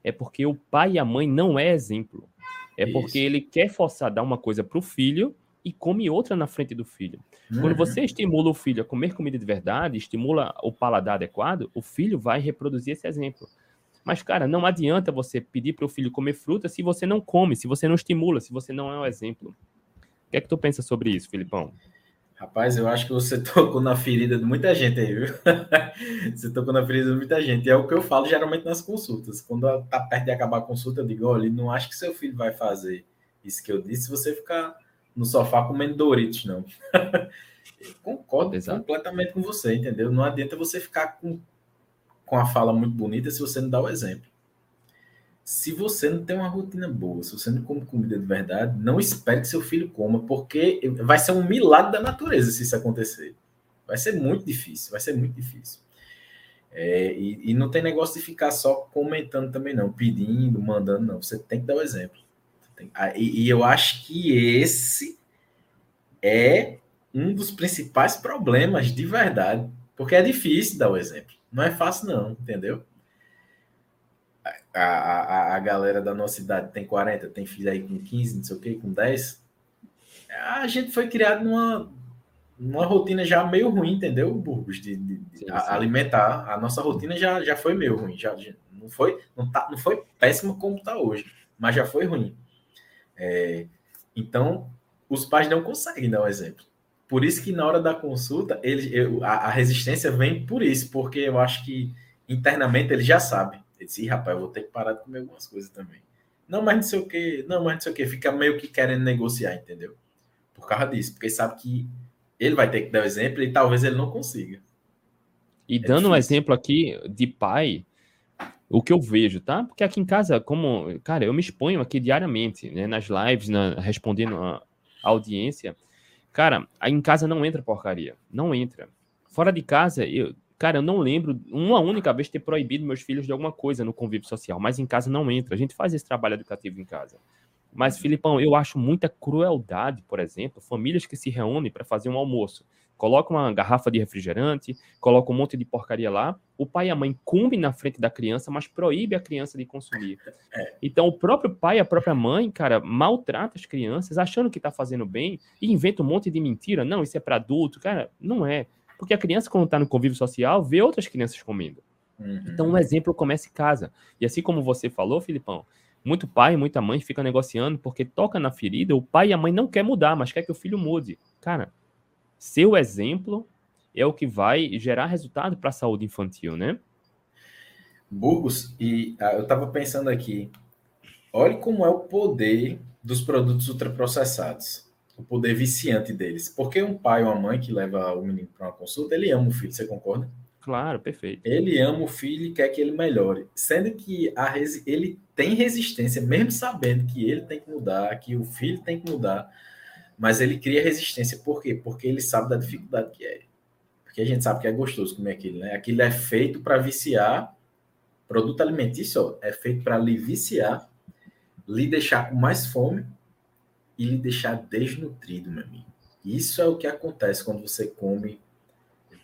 é porque o pai e a mãe não é exemplo. É Isso. porque ele quer forçar dar uma coisa pro filho e come outra na frente do filho. Uhum. Quando você estimula o filho a comer comida de verdade, estimula o paladar adequado, o filho vai reproduzir esse exemplo. Mas, cara, não adianta você pedir para o filho comer fruta se você não come, se você não estimula, se você não é um exemplo que é que tu pensa sobre isso, Filipão? Rapaz, eu acho que você tocou na ferida de muita gente aí, viu? você tocou na ferida de muita gente. E é o que eu falo geralmente nas consultas. Quando tá perto de acabar a consulta, eu digo: olha, não acho que seu filho vai fazer isso que eu disse se você ficar no sofá comendo Doritos, não. concordo Exato. completamente com você, entendeu? Não adianta você ficar com, com a fala muito bonita se você não dá o exemplo se você não tem uma rotina boa, se você não come comida de verdade, não espere que seu filho coma, porque vai ser um milagre da natureza se isso acontecer. Vai ser muito difícil, vai ser muito difícil. É, e, e, não tem negócio de ficar só comentando também, não, pedindo, mandando, não. Você tem que dar o exemplo. Tem, e, e eu acho que esse é um dos principais problemas de verdade, porque é difícil dar o exemplo. Não é fácil, não, entendeu? a, a, a galera da nossa idade tem 40, tem filho aí com 15, não sei o que, com 10, a gente foi criado numa, numa rotina já meio ruim, entendeu, Burgos? De, de, de sim, sim. alimentar. A nossa rotina já, já foi meio ruim. Já, não, foi, não, tá, não foi péssima como está hoje, mas já foi ruim. É, então, os pais não conseguem dar um exemplo. Por isso que na hora da consulta, ele, eu, a, a resistência vem por isso, porque eu acho que internamente ele já sabe ele disse, rapaz, eu vou ter que parar de comer algumas coisas também. Não, mas não sei o que, não, mas não sei o que. Fica meio que querendo negociar, entendeu? Por causa disso, porque sabe que ele vai ter que dar o exemplo e talvez ele não consiga. E é dando difícil. um exemplo aqui de pai, o que eu vejo, tá? Porque aqui em casa, como, cara, eu me exponho aqui diariamente, né, nas lives, na, respondendo a audiência. Cara, aí em casa não entra porcaria, não entra. Fora de casa, eu, Cara, eu não lembro uma única vez ter proibido meus filhos de alguma coisa no convívio social, mas em casa não entra. A gente faz esse trabalho educativo em casa. Mas, Filipão, eu acho muita crueldade, por exemplo, famílias que se reúnem para fazer um almoço, colocam uma garrafa de refrigerante, colocam um monte de porcaria lá, o pai e a mãe comem na frente da criança, mas proíbe a criança de consumir. É. Então, o próprio pai e a própria mãe, cara, maltrata as crianças, achando que está fazendo bem, e inventa um monte de mentira. Não, isso é para adulto. Cara, não é. Porque a criança, quando está no convívio social, vê outras crianças comendo. Uhum. Então, um exemplo começa em casa. E assim como você falou, Filipão, muito pai e muita mãe fica negociando porque toca na ferida, o pai e a mãe não quer mudar, mas quer que o filho mude. Cara, seu exemplo é o que vai gerar resultado para a saúde infantil, né? Burgos, e ah, eu estava pensando aqui, olhe como é o poder dos produtos ultraprocessados o poder viciante deles. Porque um pai ou uma mãe que leva o menino para uma consulta, ele ama o filho, você concorda? Claro, perfeito. Ele ama o filho e quer que ele melhore. Sendo que a resi ele tem resistência, mesmo sabendo que ele tem que mudar, que o filho tem que mudar, mas ele cria resistência. Por quê? Porque ele sabe da dificuldade que é. Porque a gente sabe que é gostoso comer aquilo, né? Aquilo é feito para viciar. Produto alimentício ó, é feito para lhe viciar, lhe deixar com mais fome e lhe deixar desnutrido, meu amigo. Isso é o que acontece quando você come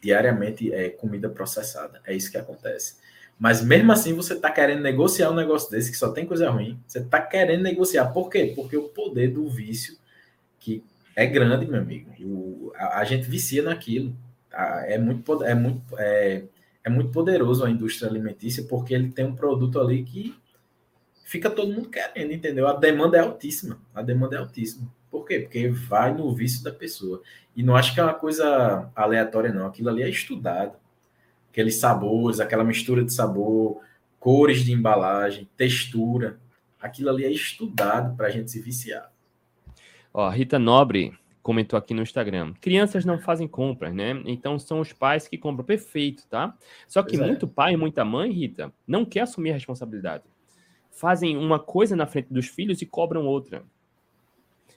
diariamente é, comida processada. É isso que acontece. Mas mesmo assim, você está querendo negociar um negócio desse que só tem coisa ruim. Você está querendo negociar. Por quê? Porque o poder do vício, que é grande, meu amigo. O, a, a, gente vicia naquilo. é, muito, é, muito, é, é muito poderoso a indústria alimentícia, porque ele tem um produto ali que fica todo mundo querendo, entendeu? A demanda é altíssima. A demanda é altíssima. Por quê? Porque vai no vício da pessoa. E não acho que é uma coisa aleatória, não. Aquilo ali é estudado. Aqueles sabores, aquela mistura de sabor. cores de embalagem, textura. Aquilo ali é estudado para a gente se viciar. Ó, Rita Nobre comentou aqui no Instagram. Crianças não fazem compras, né? Então são os pais que compram. Perfeito, tá? Só que pois é. muito é. pai e muita mãe, Rita, não quer assumir a responsabilidade. Fazem uma coisa na frente dos filhos e cobram outra.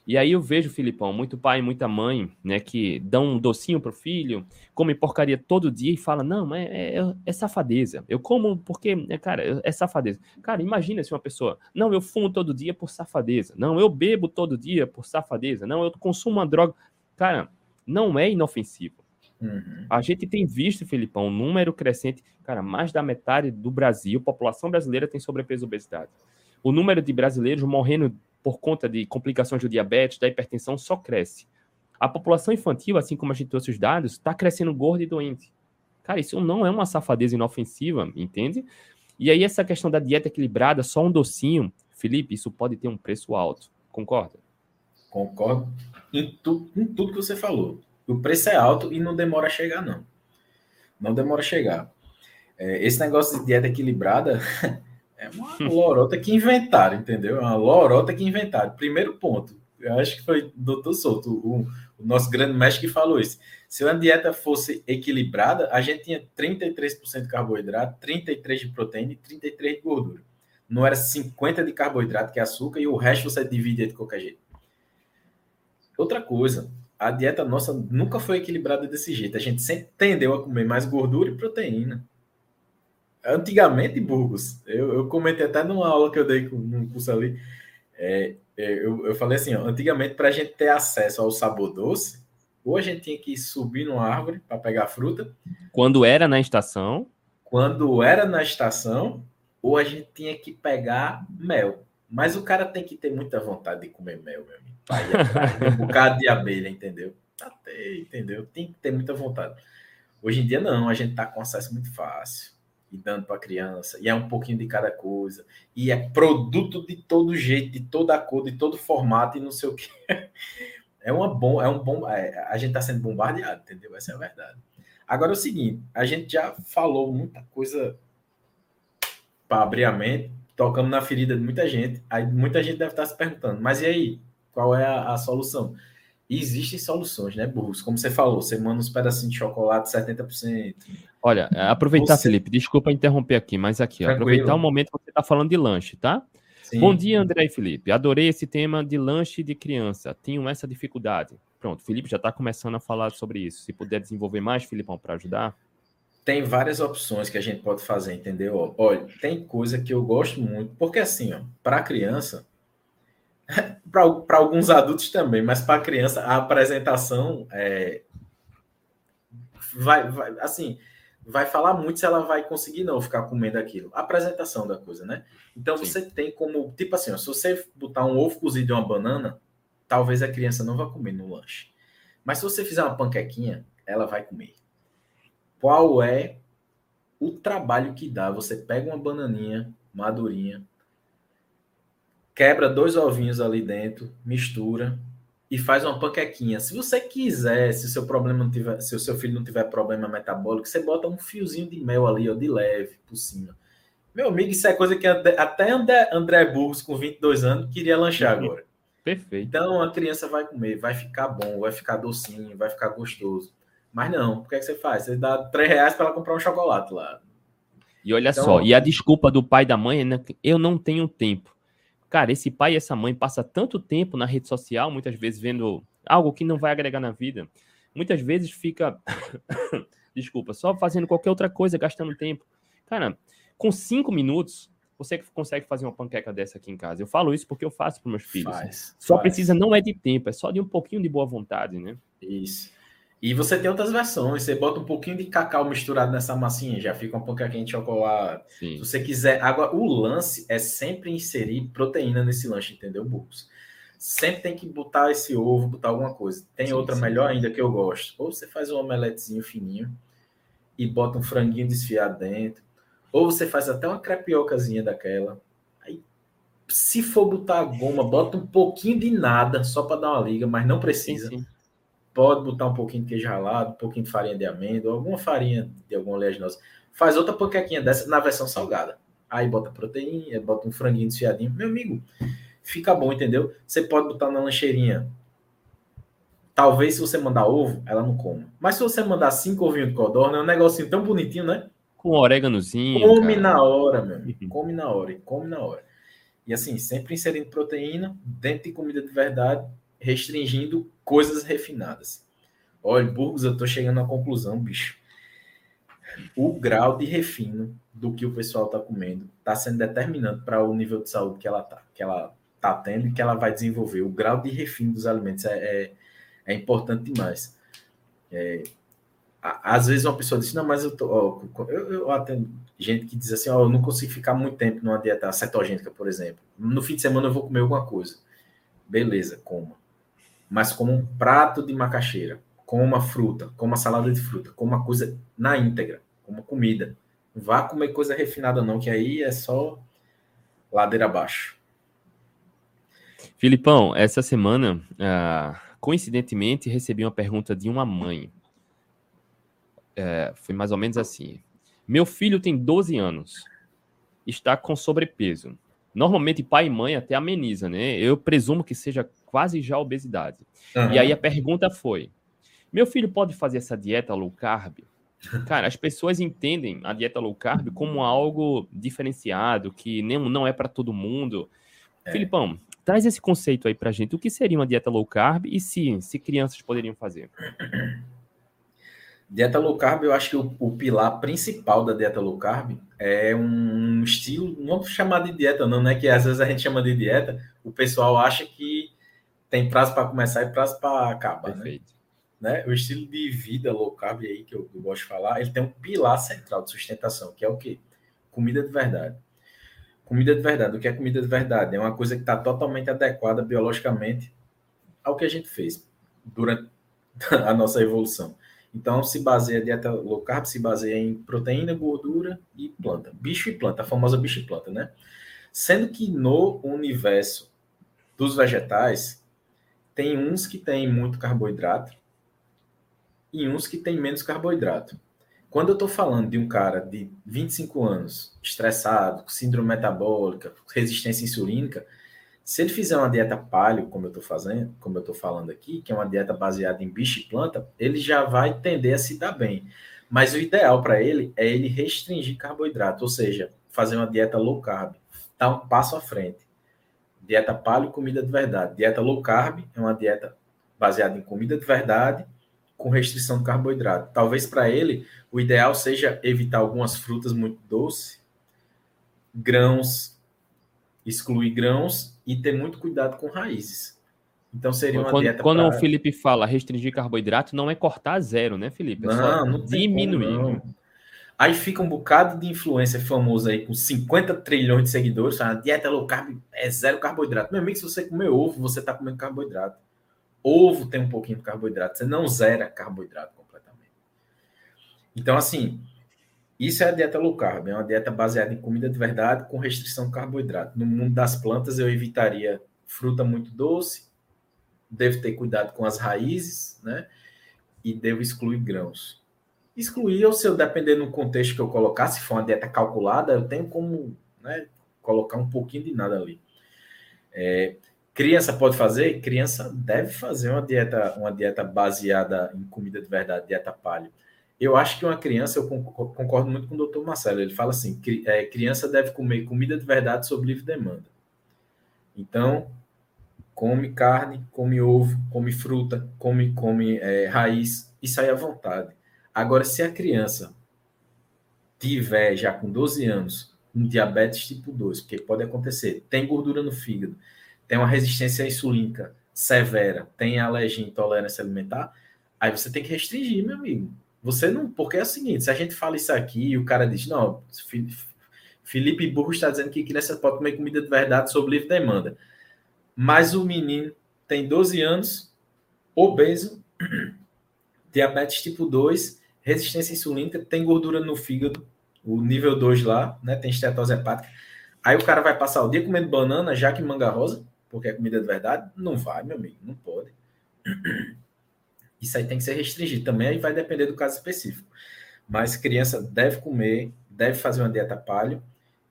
E aí eu vejo, Filipão, muito pai e muita mãe, né, que dão um docinho pro filho, come porcaria todo dia e fala, não, é, é, é safadeza. Eu como porque, é, cara, é safadeza. Cara, imagina se uma pessoa, não, eu fumo todo dia por safadeza. Não, eu bebo todo dia por safadeza. Não, eu consumo uma droga. Cara, não é inofensivo. Uhum. A gente tem visto, Filipão, um número crescente, cara, mais da metade do Brasil, população brasileira tem sobrepeso e obesidade. O número de brasileiros morrendo por conta de complicações do diabetes, da hipertensão, só cresce. A população infantil, assim como a gente trouxe os dados, está crescendo gorda e doente. Cara, isso não é uma safadeza inofensiva, entende? E aí, essa questão da dieta equilibrada, só um docinho, Felipe, isso pode ter um preço alto. Concorda? Concordo em, tu, em tudo que você falou. O preço é alto e não demora a chegar, não. Não demora a chegar. É, esse negócio de dieta equilibrada É uma lorota que inventaram, entendeu? É uma lorota que inventaram. Primeiro ponto, eu acho que foi doutor Souto, o, o, nosso grande mestre, que falou isso. Se uma dieta fosse equilibrada, a gente tinha 33% de carboidrato, 33% de proteína e 33% de gordura. Não era 50% de carboidrato, que é açúcar, e o resto você divide de qualquer jeito. Outra coisa, a dieta nossa nunca foi equilibrada desse jeito. A gente sempre tendeu a comer mais gordura e proteína. Antigamente, Burgos, eu, eu comentei até numa aula que eu dei num curso ali, é, é, eu, eu falei assim, ó, antigamente para a gente ter acesso ao sabor doce, ou a gente tinha que subir numa árvore para pegar fruta. Quando era na estação. Quando era na estação, ou a gente tinha que pegar mel. Mas o cara tem que ter muita vontade de comer mel, meu amigo. Aí, um bocado de abelha, entendeu? Até, entendeu? Tem que ter muita vontade. Hoje em dia, não, a gente está com acesso muito fácil e dando para a criança, e é um pouquinho de cada coisa, e é produto de todo jeito, de toda cor, de todo formato, e não sei o que. É uma bom, é um bom. É, a gente está sendo bombardeado, entendeu? Essa é a verdade. Agora é o seguinte, a gente já falou muita coisa para abrir a mente, tocamos na ferida de muita gente. Aí muita gente deve estar se perguntando, mas e aí? Qual é a, a solução? E existem soluções, né, Burros? Como você falou, você manda uns pedacinhos de chocolate 70%. Olha, é, aproveitar, você... Felipe, desculpa interromper aqui, mas aqui, ó, aproveitar o momento que você está falando de lanche, tá? Sim. Bom dia, André e Felipe. Adorei esse tema de lanche de criança. Tenho essa dificuldade. Pronto, Felipe já está começando a falar sobre isso. Se puder desenvolver mais, Filipão, para ajudar. Tem várias opções que a gente pode fazer, entendeu? Olha, tem coisa que eu gosto muito, porque assim, ó, para criança, para alguns adultos também, mas para criança a apresentação é, vai, vai, assim, vai falar muito se ela vai conseguir não ficar comendo aquilo. A apresentação da coisa, né? Então Sim. você tem como, tipo assim, ó, se você botar um ovo cozido e uma banana, talvez a criança não vá comer no lanche. Mas se você fizer uma panquequinha, ela vai comer. Qual é o trabalho que dá? Você pega uma bananinha madurinha, quebra dois ovinhos ali dentro, mistura e faz uma panquequinha. Se você quiser, se o seu problema não tiver, se o seu filho não tiver problema metabólico, você bota um fiozinho de mel ali, ó, de leve por cima. Meu amigo, isso é coisa que até André, André Burgos, com 22 anos, queria lanchar uhum. agora. Perfeito. Então a criança vai comer, vai ficar bom, vai ficar docinho, vai ficar gostoso. Mas não, o que, é que você faz? Você dá 3 reais para ela comprar um chocolate lá. E olha então, só, e a desculpa do pai e da mãe é né, eu não tenho tempo. Cara, esse pai e essa mãe passa tanto tempo na rede social, muitas vezes vendo algo que não vai agregar na vida. Muitas vezes fica, desculpa, só fazendo qualquer outra coisa, gastando tempo. Cara, com cinco minutos, você consegue fazer uma panqueca dessa aqui em casa. Eu falo isso porque eu faço para meus filhos. Faz, só faz. precisa, não é de tempo, é só de um pouquinho de boa vontade, né? Isso. E você tem outras versões, você bota um pouquinho de cacau misturado nessa massinha, já fica um pouquinho de chocolate. Sim. Se você quiser. Agora, o lance é sempre inserir proteína nesse lanche, entendeu, Burgos? Sempre tem que botar esse ovo, botar alguma coisa. Tem sim, outra sim. melhor ainda que eu gosto. Ou você faz um omeletezinho fininho e bota um franguinho desfiado dentro. Ou você faz até uma crepiocazinha daquela. Aí, se for botar goma, bota um pouquinho de nada, só para dar uma liga, mas não precisa. Sim, pode botar um pouquinho de queijo ralado, um pouquinho de farinha de amêndoa, alguma farinha de alguma oleaginosa. Faz outra panquequinha dessa na versão salgada. aí bota proteína, bota um franguinho desfiadinho. Meu amigo, fica bom, entendeu? Você pode botar na lancheirinha. Talvez se você mandar ovo, ela não coma. Mas se você mandar cinco ovinhos de codorna, é um negocinho tão bonitinho, né? Com oréganozinho. Come cara. na hora, meu amigo. Come na hora e come na hora. E assim, sempre inserindo proteína dentro de comida de verdade, restringindo coisas refinadas. Olha, Burgos, eu tô chegando à conclusão, bicho. O grau de refino do que o pessoal tá comendo tá sendo determinante para o nível de saúde que ela tá, que ela tá tendo e que ela vai desenvolver. O grau de refino dos alimentos é, é, é importante demais. É, às vezes uma pessoa diz, não, mas eu tô. Ó, eu, eu atendo gente que diz assim, ó, eu não consigo ficar muito tempo numa dieta cetogênica, por exemplo. No fim de semana eu vou comer alguma coisa. Beleza, coma. Mas como um prato de macaxeira, com uma fruta, com uma salada de fruta, com uma coisa na íntegra, como comida. Vá comer coisa refinada, não, que aí é só ladeira abaixo. Filipão, essa semana, uh, coincidentemente, recebi uma pergunta de uma mãe. É, foi mais ou menos assim. Meu filho tem 12 anos, está com sobrepeso. Normalmente pai e mãe até ameniza, né? Eu presumo que seja quase já obesidade. Uhum. E aí a pergunta foi: meu filho pode fazer essa dieta low carb? Cara, as pessoas entendem a dieta low carb como algo diferenciado, que nem, não é para todo mundo. É. Filipão, traz esse conceito aí pra gente. O que seria uma dieta low carb e se, se crianças poderiam fazer? Dieta low carb, eu acho que o, o, pilar principal da dieta low carb é um estilo, não chamar de dieta, não, né? Que às vezes a gente chama de dieta, o pessoal acha que tem prazo para começar e prazo para acabar, né? Perfeito. né? né? O estilo de vida low carb aí que eu, eu, gosto de falar, ele tem um pilar central de sustentação, que é o quê? Comida de verdade. Comida de verdade. O que é comida de verdade? É uma coisa que está totalmente adequada biologicamente ao que a gente fez durante a nossa evolução. Então, se baseia, a dieta low carb se baseia em proteína, gordura e planta. Bicho e planta, a famosa bicho e planta, né? Sendo que no universo dos vegetais, tem uns que têm muito carboidrato e uns que têm menos carboidrato. Quando eu estou falando de um cara de 25 anos, estressado, com síndrome metabólica, resistência insulínica, se ele fizer uma dieta paleo, como eu estou fazendo, como eu estou falando aqui, que é uma dieta baseada em bicho e planta, ele já vai tender a se dar bem. Mas o ideal para ele é ele restringir carboidrato, ou seja, fazer uma dieta low carb, dar um passo à frente. Dieta paleo, comida de verdade. Dieta low carb é uma dieta baseada em comida de verdade, com restrição de carboidrato. Talvez para ele o ideal seja evitar algumas frutas muito doces, grãos, excluir grãos e ter muito cuidado com raízes. Então seria uma quando, dieta. Quando pra... o Felipe fala restringir carboidrato, não é cortar zero, né, Felipe? É não, não diminuir. Como, não. Aí fica um bocado de influência famoso aí com 50 trilhões de seguidores, a dieta low carb é zero carboidrato. Meu amigo, se você comer ovo, você está comendo carboidrato. Ovo tem um pouquinho de carboidrato, você não zera carboidrato completamente. Então, assim, isso é a dieta low carb, é uma dieta baseada em comida de verdade com restrição de carboidrato. No mundo das plantas, eu evitaria fruta muito doce, devo ter cuidado com as raízes, né? E devo excluir grãos. Excluir, ou se eu depender do contexto que eu colocar, se for uma dieta calculada, eu tenho como né, colocar um pouquinho de nada ali. É, criança pode fazer? Criança deve fazer uma dieta, uma dieta baseada em comida de verdade, dieta paleo eu acho que uma criança, eu concordo muito com o doutor Marcelo, ele fala assim: é, criança deve comer comida de verdade sob livre demanda. Então, come carne, come ovo, come fruta, come, come é, raiz, isso aí à vontade. Agora, se a criança tiver já com 12 anos um diabetes tipo 2, porque pode acontecer, tem gordura no fígado, tem uma resistência insulínica severa, tem alergia, intolerância alimentar, aí você tem que restringir, meu amigo. Você não. Porque é o seguinte: se a gente fala isso aqui e o cara diz, não, Felipe Burro está dizendo que criança pode comer comida de verdade sob livre demanda. Mas o menino tem 12 anos, obeso, diabetes tipo 2, resistência insulínica, tem gordura no fígado, o nível 2 lá, né? Tem estetose hepática. Aí o cara vai passar o dia comendo banana, já que manga rosa, porque é comida de verdade? Não vai, meu amigo, não pode. Isso aí tem que ser restringido também, aí vai depender do caso específico. Mas criança deve comer, deve fazer uma dieta paleo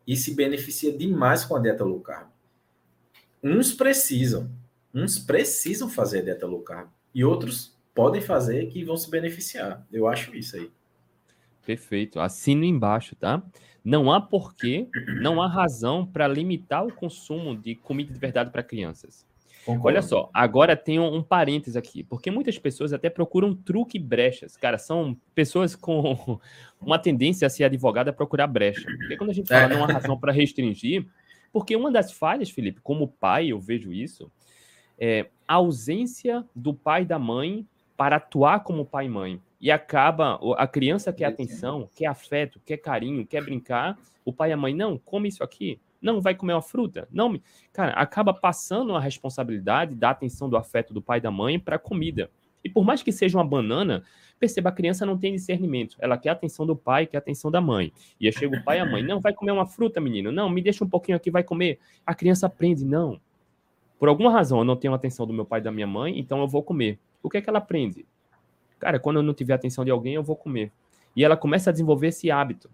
e se beneficia demais com a dieta low carb. Uns precisam, uns precisam fazer dieta low carb e outros podem fazer que vão se beneficiar. Eu acho isso aí. Perfeito. Assino embaixo, tá? Não há porquê, não há razão para limitar o consumo de comida de verdade para crianças. Concordo. Olha só, agora tem um, um parênteses aqui, porque muitas pessoas até procuram truque e brechas. Cara, são pessoas com uma tendência a ser advogada a procurar brecha. Porque quando a gente fala é. não há razão para restringir, porque uma das falhas, Felipe, como pai, eu vejo isso, é a ausência do pai e da mãe para atuar como pai e mãe. E acaba, a criança quer atenção, quer afeto, quer carinho, quer brincar, o pai e a mãe, não, come isso aqui, não vai comer uma fruta, não, cara, acaba passando a responsabilidade da atenção do afeto do pai e da mãe para a comida. E por mais que seja uma banana, perceba, a criança não tem discernimento. Ela quer a atenção do pai, quer a atenção da mãe. E aí chega o pai e a mãe, não, vai comer uma fruta, menino. Não, me deixa um pouquinho aqui, vai comer. A criança aprende, não. Por alguma razão, eu não tenho a atenção do meu pai e da minha mãe, então eu vou comer. O que é que ela aprende? Cara, quando eu não tiver atenção de alguém, eu vou comer. E ela começa a desenvolver esse hábito.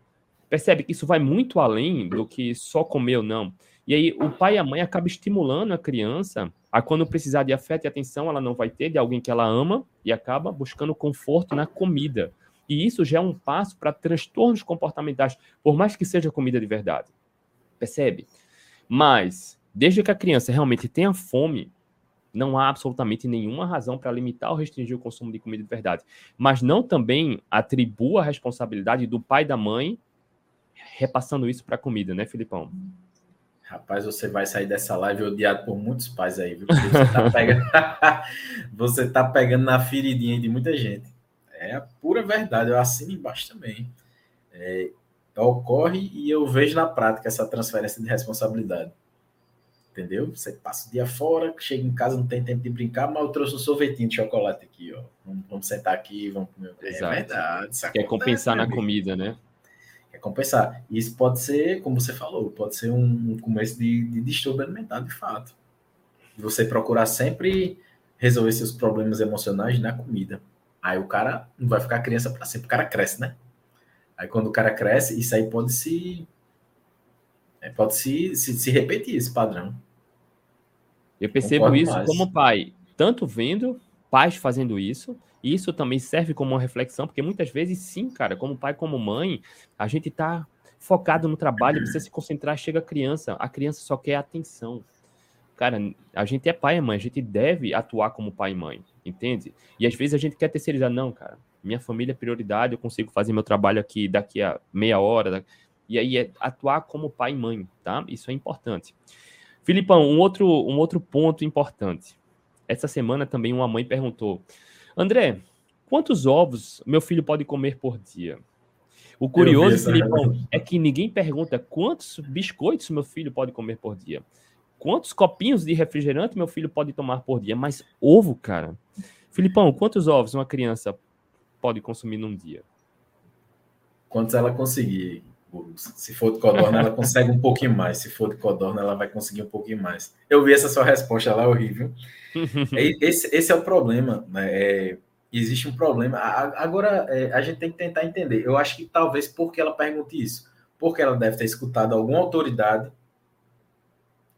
Percebe que isso vai muito além do que só comer ou não. E aí o pai e a mãe acabam estimulando a criança a quando precisar de afeto e atenção, ela não vai ter de alguém que ela ama e acaba buscando conforto na comida. E isso já é um passo para transtornos comportamentais, por mais que seja comida de verdade. Percebe? Mas, desde que a criança realmente tenha fome, não há absolutamente nenhuma razão para limitar ou restringir o consumo de comida de verdade. Mas não também atribua a responsabilidade do pai e da mãe repassando isso para a comida, né, Filipão? Rapaz, você vai sair dessa live odiado por muitos pais aí, viu? Você tá, pegando... tá pegando na feridinha de muita gente. É a pura verdade, eu assino embaixo também. É, ocorre e eu vejo na prática essa transferência de responsabilidade entendeu? Você passa o dia fora, chega em casa, não tem tempo de brincar, mas eu trouxe um sorvetinho de chocolate aqui, ó. Vamos, vamos sentar aqui, vamos comer. Exato. É verdade. Quer compensar na comida, né? Quer compensar. Isso pode ser, como você falou, pode ser um, começo de, de distúrbio alimentar, de fato. Você procurar sempre resolver seus problemas emocionais na comida. Aí o cara não vai ficar criança para sempre, o cara cresce, né? Aí quando o cara cresce, isso aí pode se é, pode se, se, se, repetir esse padrão. Eu percebo Concordo isso mais. como pai, tanto vendo pais fazendo isso, e isso também serve como uma reflexão, porque muitas vezes, sim, cara, como pai, como mãe, a gente tá focado no trabalho, precisa se concentrar, chega a criança, a criança só quer atenção. Cara, a gente é pai e mãe, a gente deve atuar como pai e mãe, entende? E às vezes a gente quer terceirizar, não, cara, minha família é prioridade, eu consigo fazer meu trabalho aqui daqui a meia hora, e aí é atuar como pai e mãe, tá? Isso é importante. Filipão, um outro, um outro ponto importante. Essa semana também uma mãe perguntou: André, quantos ovos meu filho pode comer por dia? O curioso, Filipão, é que ninguém pergunta quantos biscoitos meu filho pode comer por dia. Quantos copinhos de refrigerante meu filho pode tomar por dia? Mas ovo, cara. Filipão, quantos ovos uma criança pode consumir num dia? Quantos ela conseguir. Se for de codorna, ela consegue um pouquinho mais. Se for de codorna, ela vai conseguir um pouquinho mais. Eu vi essa sua resposta lá, horrível. esse, esse é o problema. Né? É, existe um problema. Agora, é, a gente tem que tentar entender. Eu acho que talvez porque ela pergunte isso. Porque ela deve ter escutado alguma autoridade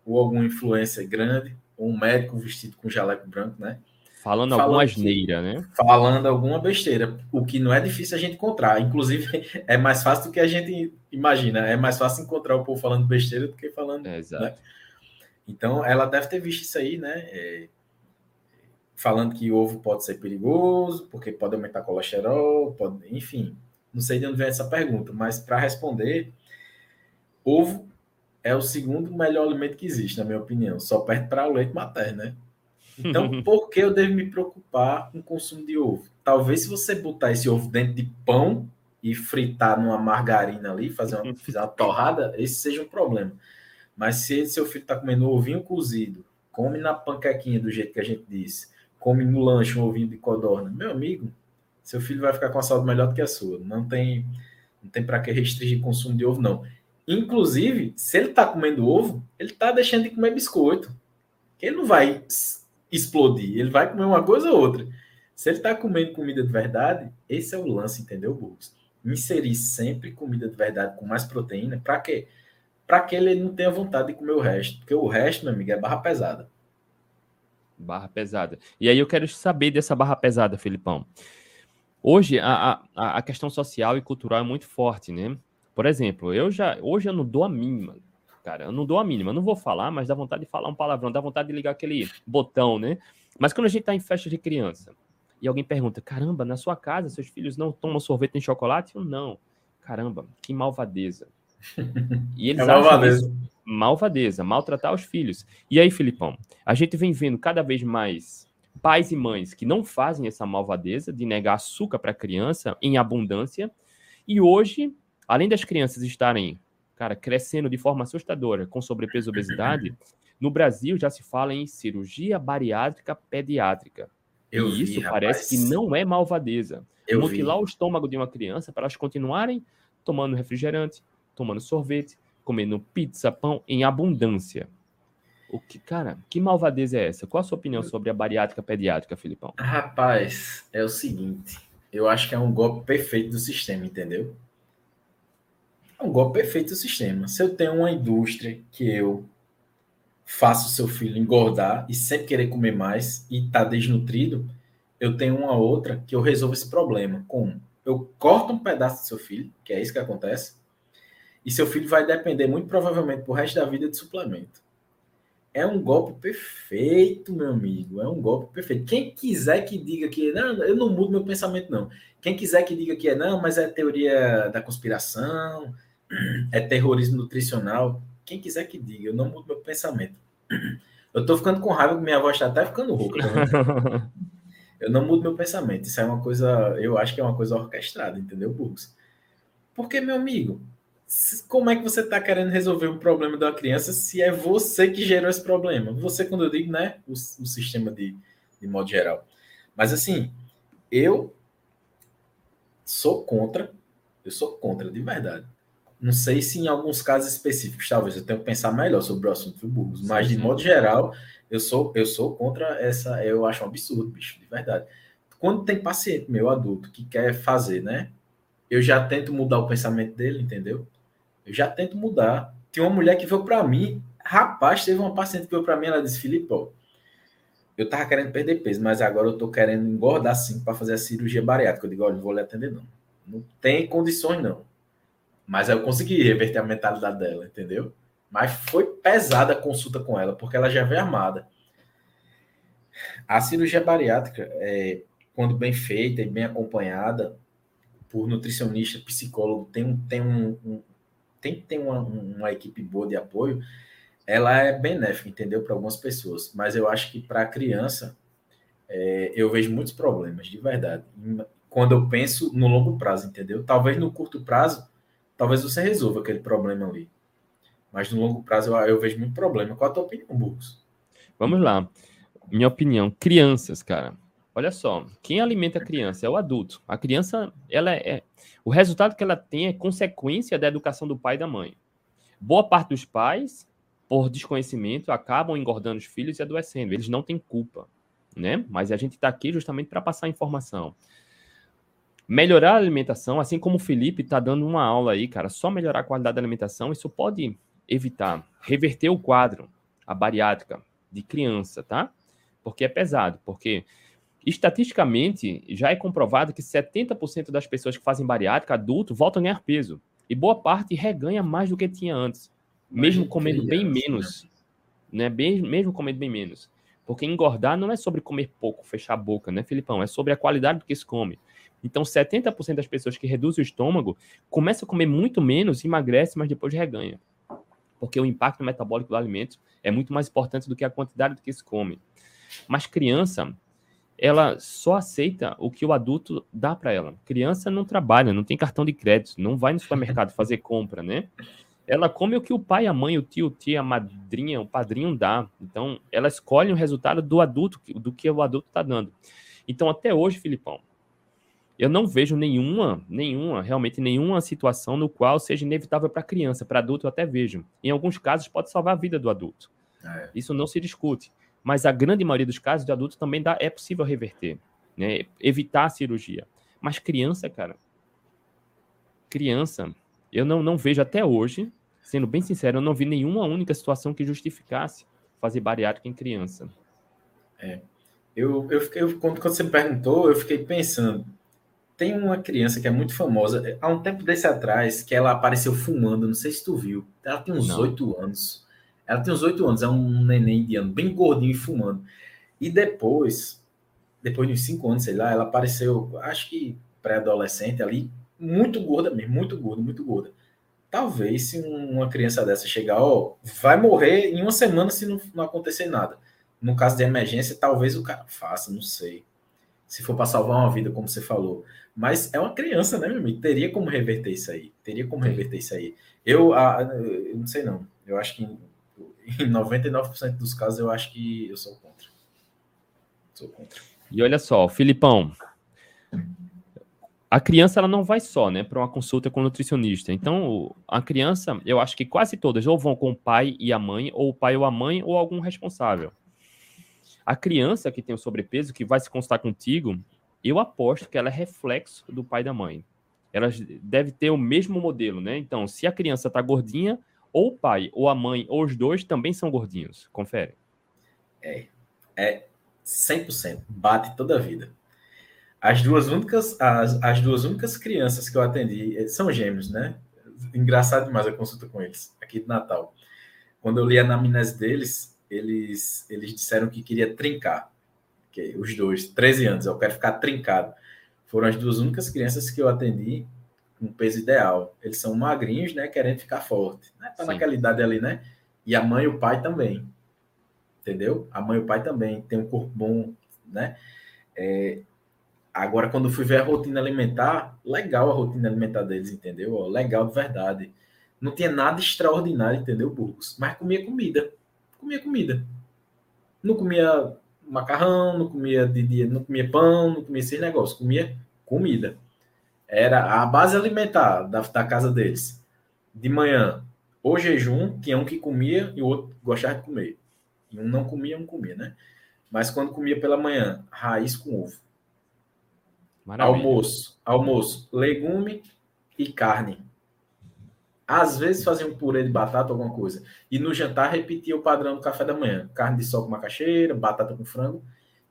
ou alguma influência grande, ou um médico vestido com jaleco branco, né? Falando, alguma asneira, né? Falando alguma besteira, o que não é difícil a gente encontrar. Inclusive, é mais fácil do que a gente imagina. É mais fácil encontrar o povo falando besteira do que falando. É, exato. Né? Então, ela deve ter visto isso aí, né? É, falando que ovo pode ser perigoso, porque pode aumentar colesterol, pode, enfim. Não sei de onde vem essa pergunta, mas para responder, ovo é o segundo melhor alimento que existe, na minha opinião, só perto para o leite materno, né? Então, por que eu devo me preocupar com o consumo de ovo? Talvez se você botar esse ovo dentro de pão e fritar numa margarina ali, fazer uma, fazer uma torrada, esse seja um problema. Mas se seu filho está comendo um ovinho cozido, come na panquequinha do jeito que a gente disse, come no lanche um ovinho de codorna, meu amigo, seu filho vai ficar com a saúde melhor do que a sua. Não tem, não tem para que restringir o consumo de ovo, não. Inclusive, se ele está comendo ovo, ele está deixando de comer biscoito. Ele não vai explodir. Ele vai comer uma coisa ou outra. Se ele está comendo comida de verdade, esse é o lance, entendeu, Burgos? Inserir sempre comida de verdade com mais proteína, para quê? para que ele não tenha vontade de comer o resto. Porque o resto, meu amigo, é barra pesada. Barra pesada. E aí eu quero saber dessa barra pesada, Filipão. Hoje a, a, a questão social e cultural é muito forte, né? Por exemplo, eu já hoje eu não dou a mínima, cara, eu não dou a mínima, não vou falar, mas dá vontade de falar um palavrão, dá vontade de ligar aquele botão, né? Mas quando a gente tá em festa de criança e alguém pergunta, caramba, na sua casa seus filhos não tomam sorvete em chocolate? Eu não. Caramba, que malvadeza. E eles é malvadeza. Isso, malvadeza, maltratar os filhos. E aí, Filipão, a gente vem vendo cada vez mais pais e mães que não fazem essa malvadeza de negar açúcar para a criança em abundância. E hoje, além das crianças estarem, cara, crescendo de forma assustadora com sobrepeso e obesidade, no Brasil já se fala em cirurgia bariátrica pediátrica. Eu e vi, isso rapaz. parece que não é malvadeza. Eu Mutilar vi. o estômago de uma criança para elas continuarem tomando refrigerante, tomando sorvete, comendo pizza, pão em abundância. O que, cara, que malvadeza é essa? Qual a sua opinião sobre a bariátrica pediátrica, Filipão? Rapaz, é o seguinte. Eu acho que é um golpe perfeito do sistema, entendeu? É um golpe perfeito do sistema. Se eu tenho uma indústria que eu faço o seu filho engordar e sempre querer comer mais e tá desnutrido, eu tenho uma outra que eu resolvo esse problema. Como? Eu corto um pedaço do seu filho, que é isso que acontece, e seu filho vai depender muito provavelmente pro resto da vida de suplemento. É um golpe perfeito, meu amigo. É um golpe perfeito. Quem quiser que diga que não, eu não mudo meu pensamento, não. Quem quiser que diga que é não, mas é teoria da conspiração, é terrorismo nutricional. Quem quiser que diga, eu não mudo meu pensamento. Eu tô ficando com raiva, minha voz tá até ficando rouca. Tá eu não mudo meu pensamento. Isso é uma coisa, eu acho que é uma coisa orquestrada, entendeu, Burgos? Porque, meu amigo, como é que você está querendo resolver o problema da criança se é você que gerou esse problema? Você, quando eu digo, né, o, o sistema de, de modo geral. Mas assim, eu sou contra, eu sou contra, de verdade. Não sei se em alguns casos específicos, talvez eu tenha que pensar melhor sobre o assunto do Burgos, mas de modo geral, eu sou, eu sou contra essa, eu acho um absurdo, bicho, de verdade. Quando tem paciente meu adulto que quer fazer, né? Eu já tento mudar o pensamento dele, entendeu? Eu já tento mudar. Tem uma mulher que veio para mim, rapaz, teve uma paciente que veio para mim, ela disse: Felipe, ó, eu tava querendo perder peso, mas agora eu tô querendo engordar sim para fazer a cirurgia bariátrica. Eu digo: olha, não vou lhe atender, não. Não tem condições, não. Mas eu consegui reverter a mentalidade dela, entendeu? Mas foi pesada a consulta com ela, porque ela já veio armada. A cirurgia bariátrica, é, quando bem feita e bem acompanhada por nutricionista, psicólogo, tem, um, tem um, um, tem que ter uma, uma equipe boa de apoio, ela é benéfica, entendeu? Para algumas pessoas. Mas eu acho que para a criança, é, eu vejo muitos problemas, de verdade. Quando eu penso no longo prazo, entendeu? Talvez no curto prazo, talvez você resolva aquele problema ali. Mas no longo prazo eu, eu vejo muito problema. Qual a tua opinião, Burgos? Vamos lá. Minha opinião, crianças, cara. Olha só, quem alimenta a criança é o adulto. A criança, ela é, o resultado que ela tem é consequência da educação do pai e da mãe. Boa parte dos pais, por desconhecimento, acabam engordando os filhos e adoecendo. Eles não têm culpa, né? Mas a gente está aqui justamente para passar informação. Melhorar a alimentação, assim como o Felipe está dando uma aula aí, cara, só melhorar a qualidade da alimentação, isso pode evitar, reverter o quadro, a bariátrica de criança, tá? Porque é pesado, porque Estatisticamente, já é comprovado que 70% das pessoas que fazem bariátrica adulto voltam a ganhar peso. E boa parte reganha mais do que tinha antes, mesmo comendo bem menos. Né? Bem, mesmo comendo bem menos. Porque engordar não é sobre comer pouco, fechar a boca, né, Filipão? É sobre a qualidade do que se come. Então, 70% das pessoas que reduzem o estômago começam a comer muito menos, emagrece, mas depois reganha. Porque o impacto metabólico do alimento é muito mais importante do que a quantidade do que se come. Mas criança, ela só aceita o que o adulto dá para ela. Criança não trabalha, não tem cartão de crédito, não vai no supermercado fazer compra, né? Ela come o que o pai, a mãe, o tio, a tia, a madrinha, o padrinho dá. Então, ela escolhe o resultado do adulto, do que o adulto está dando. Então, até hoje, Filipão, eu não vejo nenhuma, nenhuma, realmente nenhuma situação no qual seja inevitável para criança, para adulto eu até vejo. Em alguns casos pode salvar a vida do adulto. É. Isso não se discute mas a grande maioria dos casos de adulto também dá, é possível reverter, né? evitar a cirurgia. Mas criança, cara, criança, eu não, não vejo até hoje sendo bem sincero, eu não vi nenhuma única situação que justificasse fazer bariátrica em criança. É. Eu, eu fiquei, eu, quando, quando você me perguntou, eu fiquei pensando. Tem uma criança que é muito famosa, há um tempo desse atrás, que ela apareceu fumando, não sei se tu viu. Ela tem uns oito anos. Ela tem uns oito anos, é um neném indiano, bem gordinho e fumando. E depois, depois de uns cinco anos, sei lá, ela apareceu, acho que pré-adolescente ali, muito gorda mesmo, muito gorda, muito gorda. Talvez se uma criança dessa chegar, ó, vai morrer em uma semana se não, não acontecer nada. No caso de emergência, talvez o cara faça, não sei. Se for para salvar uma vida, como você falou. Mas é uma criança, né, meu amigo? Teria como reverter isso aí. Teria como reverter isso aí. Eu, ah, eu não sei não. Eu acho que em 99% dos casos eu acho que eu sou contra. Sou contra. E olha só, Filipão, a criança ela não vai só, né, para uma consulta com o nutricionista. Então, a criança, eu acho que quase todas ou vão com o pai e a mãe, ou o pai ou a mãe, ou algum responsável. A criança que tem o sobrepeso, que vai se consultar contigo, eu aposto que ela é reflexo do pai e da mãe. Ela deve ter o mesmo modelo, né? Então, se a criança está gordinha, ou o pai, ou a mãe, ou os dois também são gordinhos. Confere. É, é 100%. Bate toda a vida. As duas únicas, as, as duas únicas crianças que eu atendi eh, são gêmeos, né? Engraçado demais a consulta com eles, aqui de Natal. Quando eu li a anamnese deles, eles, eles disseram que queria trincar. Que os dois, 13 anos, eu quero ficar trincado. Foram as duas únicas crianças que eu atendi com peso ideal. Eles são magrinhos, né? Querendo ficar forte. Né? Tá Sim. naquela idade ali, né? E a mãe e o pai também. Entendeu? A mãe e o pai também tem um corpo bom, né? É, Agora, quando fui ver a rotina alimentar, legal a rotina alimentar deles, entendeu? legal de verdade. Não tinha nada extraordinário, entendeu, Burgos? Mas comia comida. Comia comida. Não comia macarrão, não comia de dia, não comia pão, não comia esses negócios. Comia comida. Era a base alimentar da, da casa deles. De manhã, ou jejum, tinha um que comia e o outro gostava de comer. E um não comia, um comia, né? Mas quando comia pela manhã, raiz com ovo Maravilha. Almoço, almoço, legume e carne. Às vezes fazia um purê de batata, alguma coisa. E no jantar repetia o padrão do café da manhã: carne de sol com macaxeira, batata com frango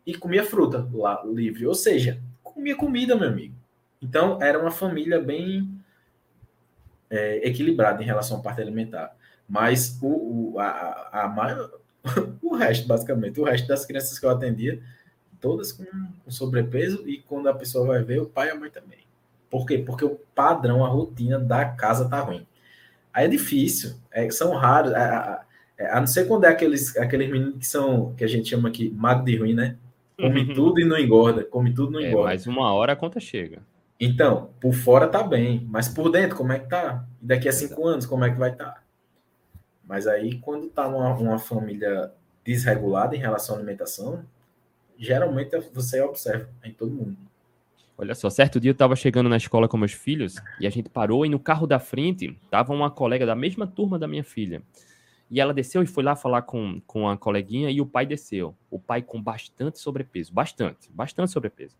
e comia fruta lá livre. Ou seja, comia comida, meu amigo. Então era uma família bem é, equilibrada em relação à parte alimentar. Mas o, o, a, a, a, o resto, basicamente, o resto das crianças que eu atendia todas com, com sobrepeso e quando a pessoa vai ver, o pai e a mãe também. Por quê? Porque o padrão, a rotina da casa tá ruim. Aí é difícil, é, são raros, a, a, a, não ser quando é aqueles, aqueles meninos que são, que a gente chama aqui, magro de ruim, né? Come uhum. tudo e não engorda, come tudo e não é, engorda. Mas uma hora a conta chega. Então, por fora tá bem, mas por dentro, como é que tá? E daqui a cinco anos, como é que vai estar? Tá? Mas aí, quando tá numa uma família desregulada em relação à alimentação, geralmente você observa em todo mundo. Olha só, certo dia eu estava chegando na escola com meus filhos e a gente parou e no carro da frente tava uma colega da mesma turma da minha filha. E ela desceu e foi lá falar com, com a coleguinha e o pai desceu. O pai com bastante sobrepeso, bastante, bastante sobrepeso.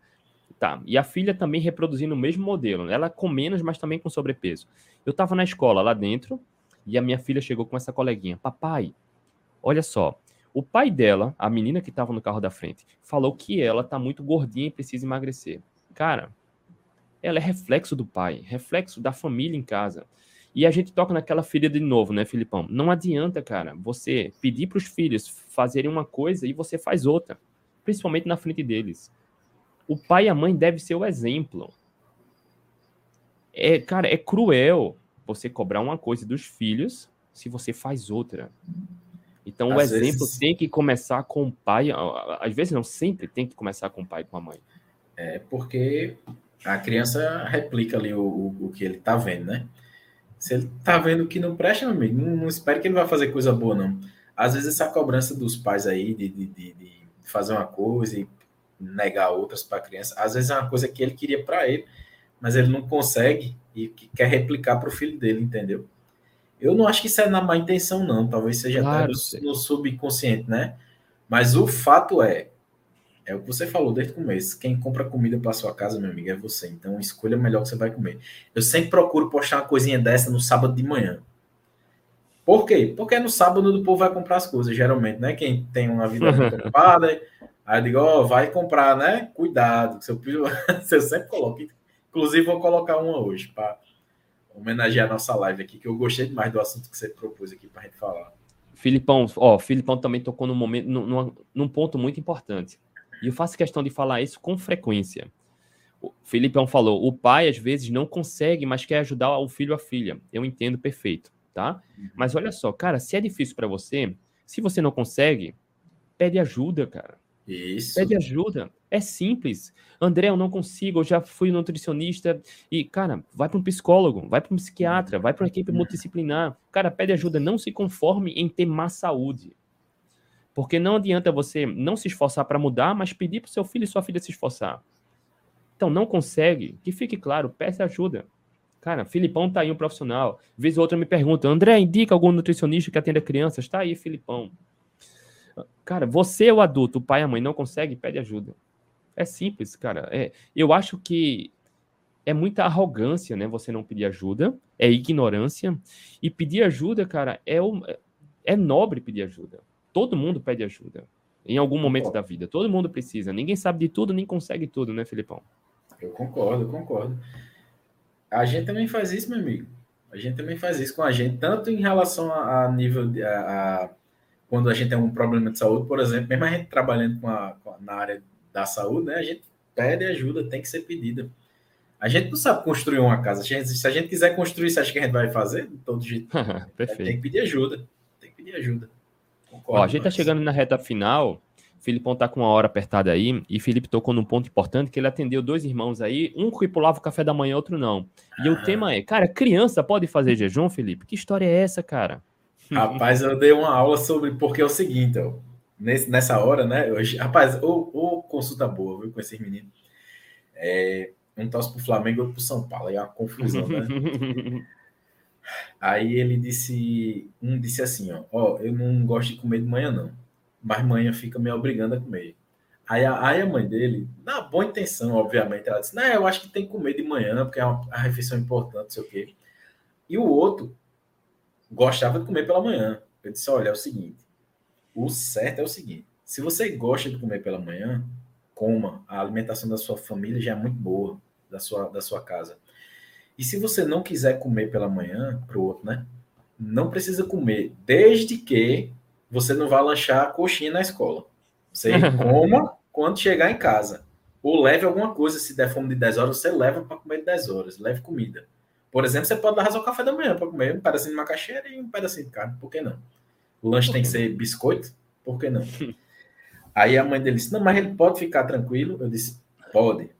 Tá, e a filha também reproduzindo o mesmo modelo, ela com menos, mas também com sobrepeso. Eu estava na escola lá dentro e a minha filha chegou com essa coleguinha. Papai, olha só, o pai dela, a menina que estava no carro da frente, falou que ela tá muito gordinha e precisa emagrecer. Cara, ela é reflexo do pai, reflexo da família em casa. E a gente toca naquela ferida de novo, né, Filipão? Não adianta, cara, você pedir para os filhos fazerem uma coisa e você faz outra, principalmente na frente deles. O pai e a mãe devem ser o exemplo. É, cara, é cruel você cobrar uma coisa dos filhos se você faz outra. Então, às o exemplo vezes... tem que começar com o pai. Às vezes, não, sempre tem que começar com o pai e com a mãe. É porque a criança replica ali o, o, o que ele tá vendo, né? Se ele tá vendo que não presta, meu amigo, não, não espere que ele vai fazer coisa boa, não. Às vezes, essa cobrança dos pais aí de, de, de, de fazer uma coisa e negar outras para a criança, às vezes é uma coisa que ele queria para ele, mas ele não consegue e quer replicar para o filho dele, entendeu? Eu não acho que isso é na má intenção, não. Talvez seja claro, até no, no, subconsciente, né? Mas o fato é, é o que você falou desde o começo. Quem compra comida para sua casa, meu amigo, é você. Então escolha melhor que você vai comer. Eu sempre procuro postar uma coisinha dessa no sábado de manhã. Por quê? Porque no sábado o povo vai comprar as coisas, geralmente, né? Quem tem uma vida muito ocupada, aí eu digo, ó, oh, vai comprar, né? Cuidado, seu filho, eu sempre coloco. Inclusive, vou colocar uma hoje para homenagear a nossa live aqui, que eu gostei demais do assunto que você propôs aqui para a gente falar. Filipão, ó, Filipão também tocou num momento, num, num ponto muito importante. E eu faço questão de falar isso com frequência. O Filipão falou: o pai às vezes não consegue, mas quer ajudar o filho ou a filha. Eu entendo perfeito, tá? Uhum. Mas olha só, cara, se é difícil para você, se você não consegue, pede ajuda, cara. Isso. Pede ajuda. É simples. André, eu não consigo, eu já fui nutricionista. E, cara, vai para um psicólogo, vai para um psiquiatra, vai para uma equipe multidisciplinar. Cara, pede ajuda. Não se conforme em ter má saúde. Porque não adianta você não se esforçar para mudar, mas pedir para seu filho e sua filha se esforçar. Então, não consegue, que fique claro, peça ajuda. Cara, Filipão tá aí um profissional. Vez ou outra me pergunta, André, indica algum nutricionista que atenda crianças? Tá aí, Filipão. Cara, você, o adulto, o pai e a mãe, não consegue, pede ajuda. É simples, cara. É, eu acho que é muita arrogância, né? Você não pedir ajuda, é ignorância. E pedir ajuda, cara, é, o, é nobre pedir ajuda. Todo mundo pede ajuda. Em algum momento da vida. Todo mundo precisa. Ninguém sabe de tudo, nem consegue tudo, né, Filipão? Eu concordo, eu concordo. A gente também faz isso, meu amigo. A gente também faz isso com a gente, tanto em relação a, a nível de, a, a, quando a gente tem um problema de saúde, por exemplo, mesmo a gente trabalhando com a, com na área da saúde, né, a gente pede ajuda, tem que ser pedida. A gente não sabe construir uma casa. A gente, se a gente quiser construir, você acha que a gente vai fazer? De todo jeito. Perfeito. Tem que pedir ajuda. Tem que pedir ajuda. Concordo, Ó, a gente está chegando na reta final. Filipão tá com uma hora apertada aí, e Felipe tocou num ponto importante que ele atendeu dois irmãos aí, um que pulava o café da manhã, outro não. E ah. o tema é, cara, criança pode fazer jejum, Felipe? Que história é essa, cara? Rapaz, eu dei uma aula sobre porque é o seguinte, ó, nesse, nessa hora, né? Hoje, rapaz, ou, consulta boa, viu, com esses meninos. É, um torce pro Flamengo e outro pro São Paulo, aí é uma confusão, né? aí ele disse, um disse assim, ó, ó, eu não gosto de comer de manhã, não mas manhã fica me obrigando a comer. Aí a, aí a mãe dele, na boa intenção, obviamente, ela disse: Não, eu acho que tem que comer de manhã, porque é uma, uma refeição importante, não sei o quê. E o outro gostava de comer pela manhã. Eu disse: Olha, é o seguinte: o certo é o seguinte, se você gosta de comer pela manhã, coma. A alimentação da sua família já é muito boa, da sua, da sua casa. E se você não quiser comer pela manhã, para o outro, né? Não precisa comer, desde que você não vai lanchar coxinha na escola. Você coma quando chegar em casa. Ou leve alguma coisa, se der fome de 10 horas, você leva para comer de 10 horas. Leve comida. Por exemplo, você pode levar o café da manhã para comer um pedacinho de macaxeira e um pedacinho de carne. Por que não? O lanche tem que ser biscoito? Por que não? Aí a mãe dele disse: Não, mas ele pode ficar tranquilo. Eu disse: Pode,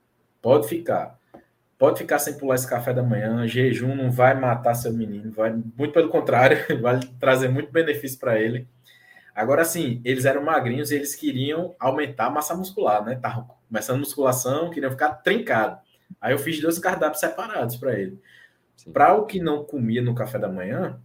pode ficar. Pode ficar sem pular esse café da manhã. Jejum não vai matar seu menino, vai muito pelo contrário, vai trazer muito benefício para ele. Agora, sim, eles eram magrinhos e eles queriam aumentar a massa muscular, né? Estavam começando musculação, queriam ficar trincado. Aí eu fiz dois cardápios separados para ele. Para o que não comia no café da manhã,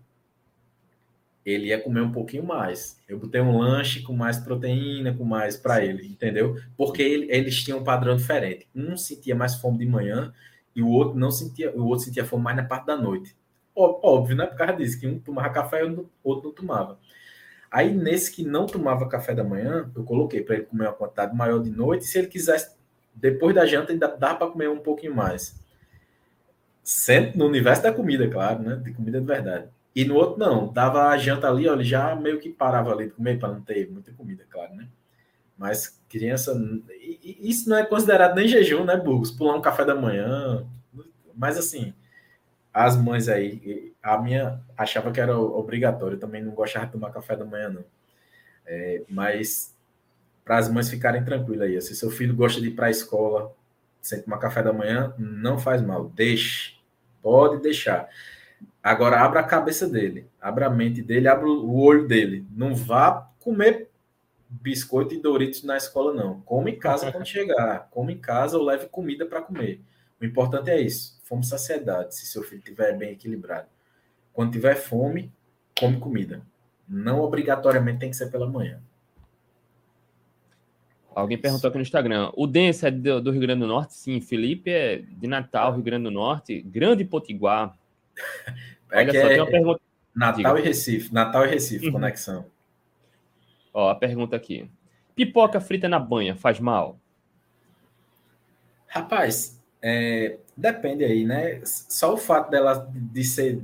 ele ia comer um pouquinho mais. Eu botei um lanche com mais proteína, com mais para ele, entendeu? Porque ele, eles tinham um padrão diferente. Um sentia mais fome de manhã e o outro não sentia, o outro sentia fome mais na parte da noite. Óbvio, né? Por causa disso, que um tomava café e o outro não tomava. Aí, nesse que não tomava café da manhã, eu coloquei para ele comer uma quantidade maior de noite. Se ele quisesse, depois da janta, ainda dá para comer um pouquinho mais. Sempre no universo da comida, claro, né? De comida de verdade. E no outro, não. Dava a janta ali, ó, ele já meio que parava ali de comer para não ter muita comida, claro, né? Mas criança. Isso não é considerado nem jejum, né, Burgos? Pular um café da manhã. Mas assim as mães aí, a minha achava que era obrigatório, também não gostava de tomar café da manhã, não. É, mas para as mães ficarem tranquilas aí, se seu filho gosta de ir para a escola sem tomar café da manhã, não faz mal, deixe, pode deixar. Agora abra a cabeça dele, abra a mente dele, abra o olho dele. Não vá comer biscoito e Doritos na escola, não. Come em casa quando chegar. Come em casa ou leve comida para comer. O importante é isso fome e saciedade, se seu filho estiver bem equilibrado. Quando tiver fome, come comida. Não obrigatoriamente tem que ser pela manhã. Alguém perguntou aqui no Instagram. O Dense é do, do, Rio Grande do Norte? Sim. Felipe é de Natal, Rio Grande do Norte. Grande Potiguar. É Olha só, é... tem uma pergunta. Natal Diga. e Recife. Natal e Recife, uhum. conexão. Ó, a pergunta aqui. Pipoca frita na banha faz mal? Rapaz, é, depende aí, né? Só o fato dela de ser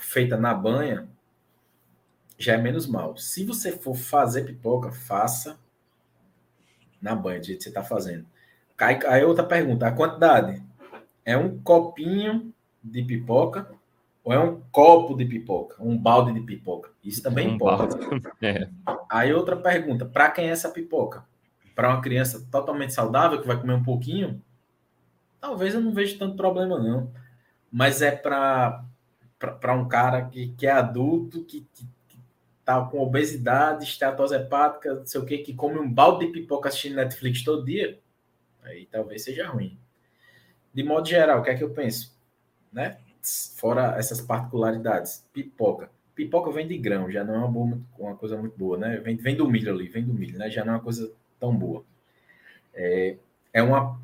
feita na banha já é menos mal. Se você for fazer pipoca, faça na banha, do jeito que você está fazendo. Aí, aí outra pergunta, a quantidade? É um copinho de pipoca ou é um copo de pipoca, um balde de pipoca? Isso também um importa. É. Aí outra pergunta, para quem é essa pipoca? Para uma criança totalmente saudável que vai comer um pouquinho? Talvez eu não veja tanto problema não. Mas é para para um cara que, que é adulto, que, que, que tá com obesidade, esteatose hepática, não sei o que, que come um balde de pipoca assistindo Netflix todo dia, aí talvez seja ruim. De modo geral, o que é que eu penso? Né? Fora essas particularidades. Pipoca. Pipoca vem de grão, já não é uma, boa, uma coisa muito boa, né? Vem, vem do milho ali, vem do milho, né? Já não é uma coisa tão boa. É, é, uma,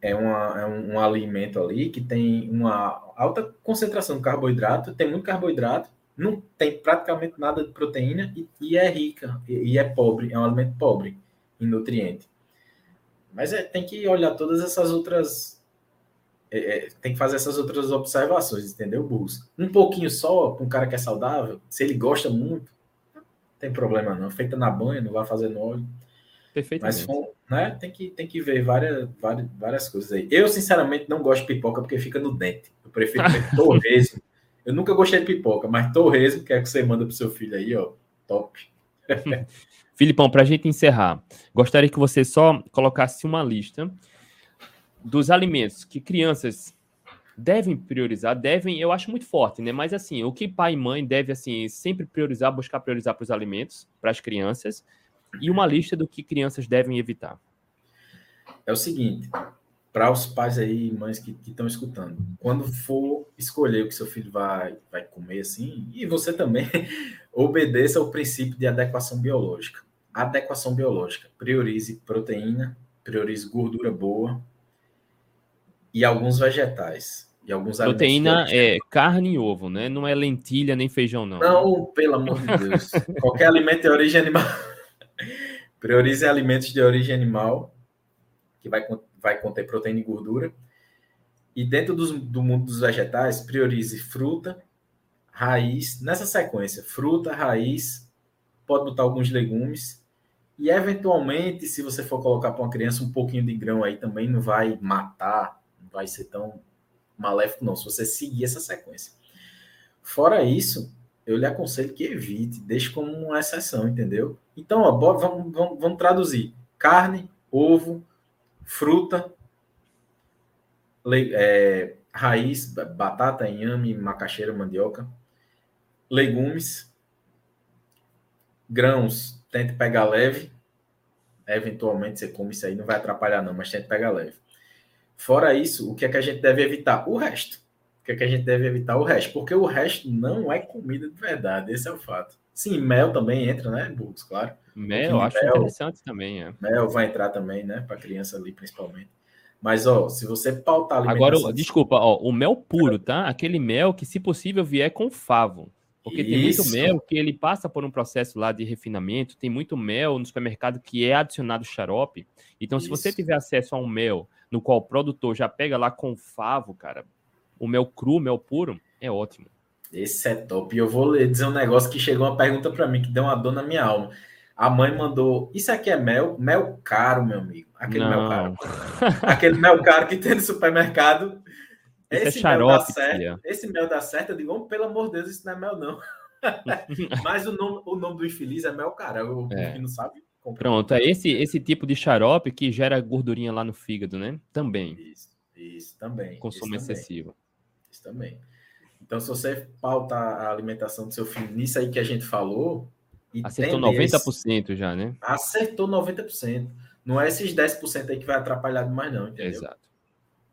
é, uma, é um, um alimento ali que tem uma alta concentração de carboidrato, tem muito carboidrato, não tem praticamente nada de proteína e, e é rica, e, e, é pobre, é um alimento pobre em nutriente. Mas é, tem que olhar todas essas outras. É, é, tem que fazer essas outras observações, entendeu, Burros? Um pouquinho só, para um cara que é saudável, se ele gosta muito, não tem problema não. Feita na banha, não vai fazer no óleo. Perfeitamente. Mas né, tem, que, tem que ver várias, várias, várias coisas aí. Eu, sinceramente, não gosto de pipoca porque fica no dente. Eu prefiro torresmo. Eu nunca gostei de pipoca, mas torresmo, que é que você manda pro seu filho aí, ó. Top. Filipão, para a gente encerrar, gostaria que você só colocasse uma lista dos alimentos que crianças devem priorizar, devem, eu acho muito forte, né? Mas assim, o que pai e mãe deve assim sempre priorizar, buscar priorizar para os alimentos, para as crianças, e uma lista do que crianças devem evitar. É o seguinte, para os pais aí, mães que estão escutando, quando for escolher o que seu filho vai, vai comer, assim, e você também, obedeça ao princípio de adequação biológica. Adequação biológica. Priorize proteína, priorize gordura boa e alguns vegetais. E alguns Proteína é carne e ovo, né? Não é lentilha nem feijão, não. Não, pelo amor de Deus. Qualquer alimento de origem animal. Priorize alimentos de origem animal, que vai, vai conter proteína e gordura. E dentro dos, do mundo dos vegetais, priorize fruta, raiz, nessa sequência, fruta, raiz, pode botar alguns legumes. E eventualmente, se você for colocar para uma criança um pouquinho de grão aí também, não vai matar, vai ser tão maléfico, não, se você seguir essa sequência. Fora isso, eu lhe aconselho que evite, deixe como uma exceção, entendeu? Então, ó, vamos, vamos, vamos traduzir: carne, ovo, fruta, le, é, raiz, batata, inhame, macaxeira, mandioca, legumes, grãos, tente pegar leve. Eventualmente você come isso aí, não vai atrapalhar, não, mas tente pegar leve. Fora isso, o que é que a gente deve evitar? O resto o que, é que a gente deve evitar? O resto, porque o resto não é comida de verdade, esse é o fato. Sim, mel também entra, né, Burgos, claro. Mel, eu acho mel, interessante também, é. Mel vai entrar também, né, para criança ali, principalmente. Mas, ó, se você pautar. Agora, desculpa, ó, o mel puro, tá? Aquele mel que, se possível, vier com favo. Porque tem muito mel que ele passa por um processo lá de refinamento, tem muito mel no supermercado que é adicionado xarope. Então, Isso. se você tiver acesso a um mel no qual o produtor já pega lá com favo, cara, o mel cru, mel puro, é ótimo. Esse é top. E eu vou dizer um negócio que chegou uma pergunta para mim que deu uma dor na minha alma. A mãe mandou: Isso aqui é mel? Mel caro, meu amigo. Aquele não. mel caro. Aquele mel caro que tem no supermercado. Esse, é esse é xarope, mel dá certo. Esse mel dá certo. Eu digo: oh, pelo amor de Deus, isso não é mel, não. Mas o nome, o nome do infeliz é mel caro. O é. não sabe. Pronto, é esse, esse tipo de xarope que gera gordurinha lá no fígado, né? Também. Isso, isso também. Consumo isso excessivo. Também também. Então, se você pauta a alimentação do seu filho nisso aí que a gente falou. Acertou 90% esse... já, né? Acertou 90%. Não é esses 10% aí que vai atrapalhar demais, não, entendeu? Exato.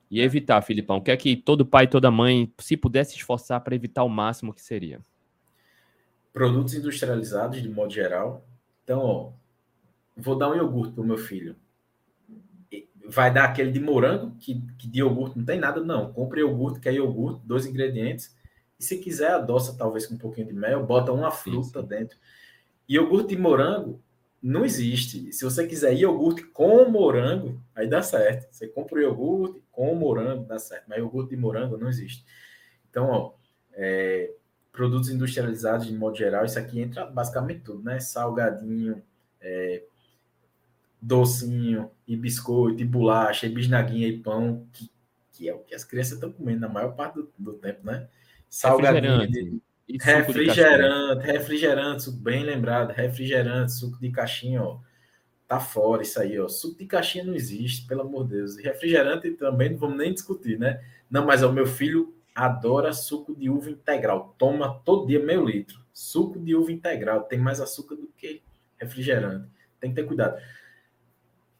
E evitar, Filipão, o que é que todo pai e toda mãe, se pudesse esforçar para evitar o máximo que seria? Produtos industrializados, de modo geral. Então, ó, vou dar um iogurte para o meu filho vai dar aquele de morango, que, que de iogurte não tem nada, não. Compre iogurte, que é iogurte, dois ingredientes, E se quiser, adoça talvez com um pouquinho de mel, bota uma fruta dentro. E iogurte de morango não existe. Se você quiser iogurte com morango, aí dá certo. Você compra o iogurte com morango, dá certo. Mas iogurte de morango não existe. Então, ó, é, produtos industrializados de modo geral, isso aqui entra basicamente tudo, né? Salgadinho, é, docinho, e biscoito, e bolacha, e bisnaguinha, e pão, que, que é o que as crianças estão comendo na maior parte do, do tempo, né? Salgadinho. Refrigerante, refrigerante, suco bem lembrado, refrigerante, suco de caixinha, ó. Tá fora isso aí, ó. Suco de caixinha não existe, pelo amor de Deus. E refrigerante também não vamos nem discutir, né? Não, mas o meu filho adora suco de uva integral. Toma todo dia meio litro. Suco de uva integral tem mais açúcar do que refrigerante. Tem que ter cuidado.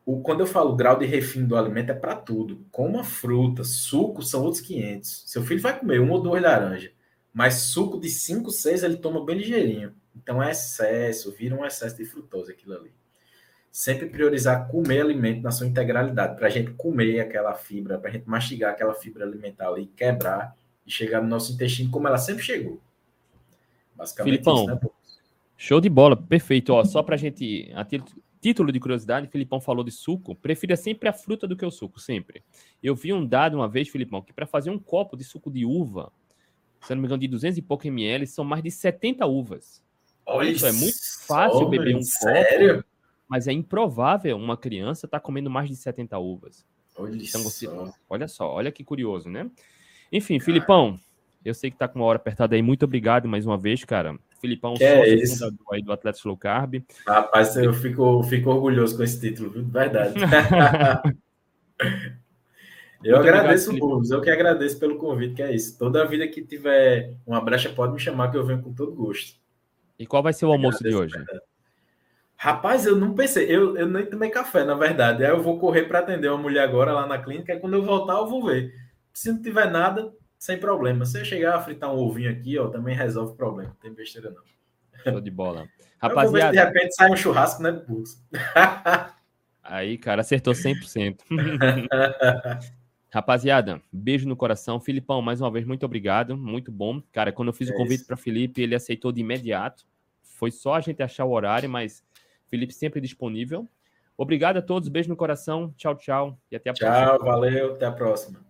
O, quando eu falo grau de refino do alimento é para tudo. Coma fruta, suco são outros 500. Seu filho vai comer um ou dois laranja mas suco de 5, 6 ele toma bem ligeirinho. Então é excesso, vira um excesso de frutose aquilo ali. Sempre priorizar comer alimento na sua integralidade, para a gente comer aquela fibra, para a gente mastigar aquela fibra alimentar ali, quebrar e chegar no nosso intestino como ela sempre chegou. Basicamente Filipão, isso, né, Show de bola, perfeito. Ó, só para a gente, a título de curiosidade, Filipão falou de suco, prefira sempre a fruta do que o suco, sempre. Eu vi um dado uma vez, Filipão, que para fazer um copo de suco de uva, se não me engano, de 200 e pouco ml, são mais de 70 uvas. Olha isso, é muito fácil homem, beber um sério? copo, mas é improvável uma criança estar tá comendo mais de 70 uvas. Olha então, você, só. Olha só, olha que curioso, né? Enfim, cara. Filipão, eu sei que tá com uma hora apertada aí. Muito obrigado mais uma vez, cara. Filipão, que é isso? aí do Atlético Low Carb. Rapaz, eu fico, fico orgulhoso com esse título, viu? Verdade. Eu Muito agradeço, Burgos. Eu que agradeço pelo convite, que é isso. Toda vida que tiver uma brecha, pode me chamar, que eu venho com todo gosto. E qual vai ser o almoço de hoje? Rapaz, eu não pensei. Eu, eu nem tomei café, na verdade. Aí eu vou correr para atender uma mulher agora lá na clínica. E quando eu voltar, eu vou ver. Se não tiver nada, sem problema. Se eu chegar a fritar um ovinho aqui, ó, também resolve o problema. Não tem besteira, não. Show de bola. Rapaziada. de repente sai um churrasco, né, Burgos? Aí, cara, acertou 100%. Rapaziada, beijo no coração. Filipão, mais uma vez, muito obrigado. Muito bom. Cara, quando eu fiz é o convite para Felipe, ele aceitou de imediato. Foi só a gente achar o horário, mas Felipe sempre disponível. Obrigado a todos, beijo no coração. Tchau, tchau. E até a tchau, próxima. Tchau, valeu, até a próxima.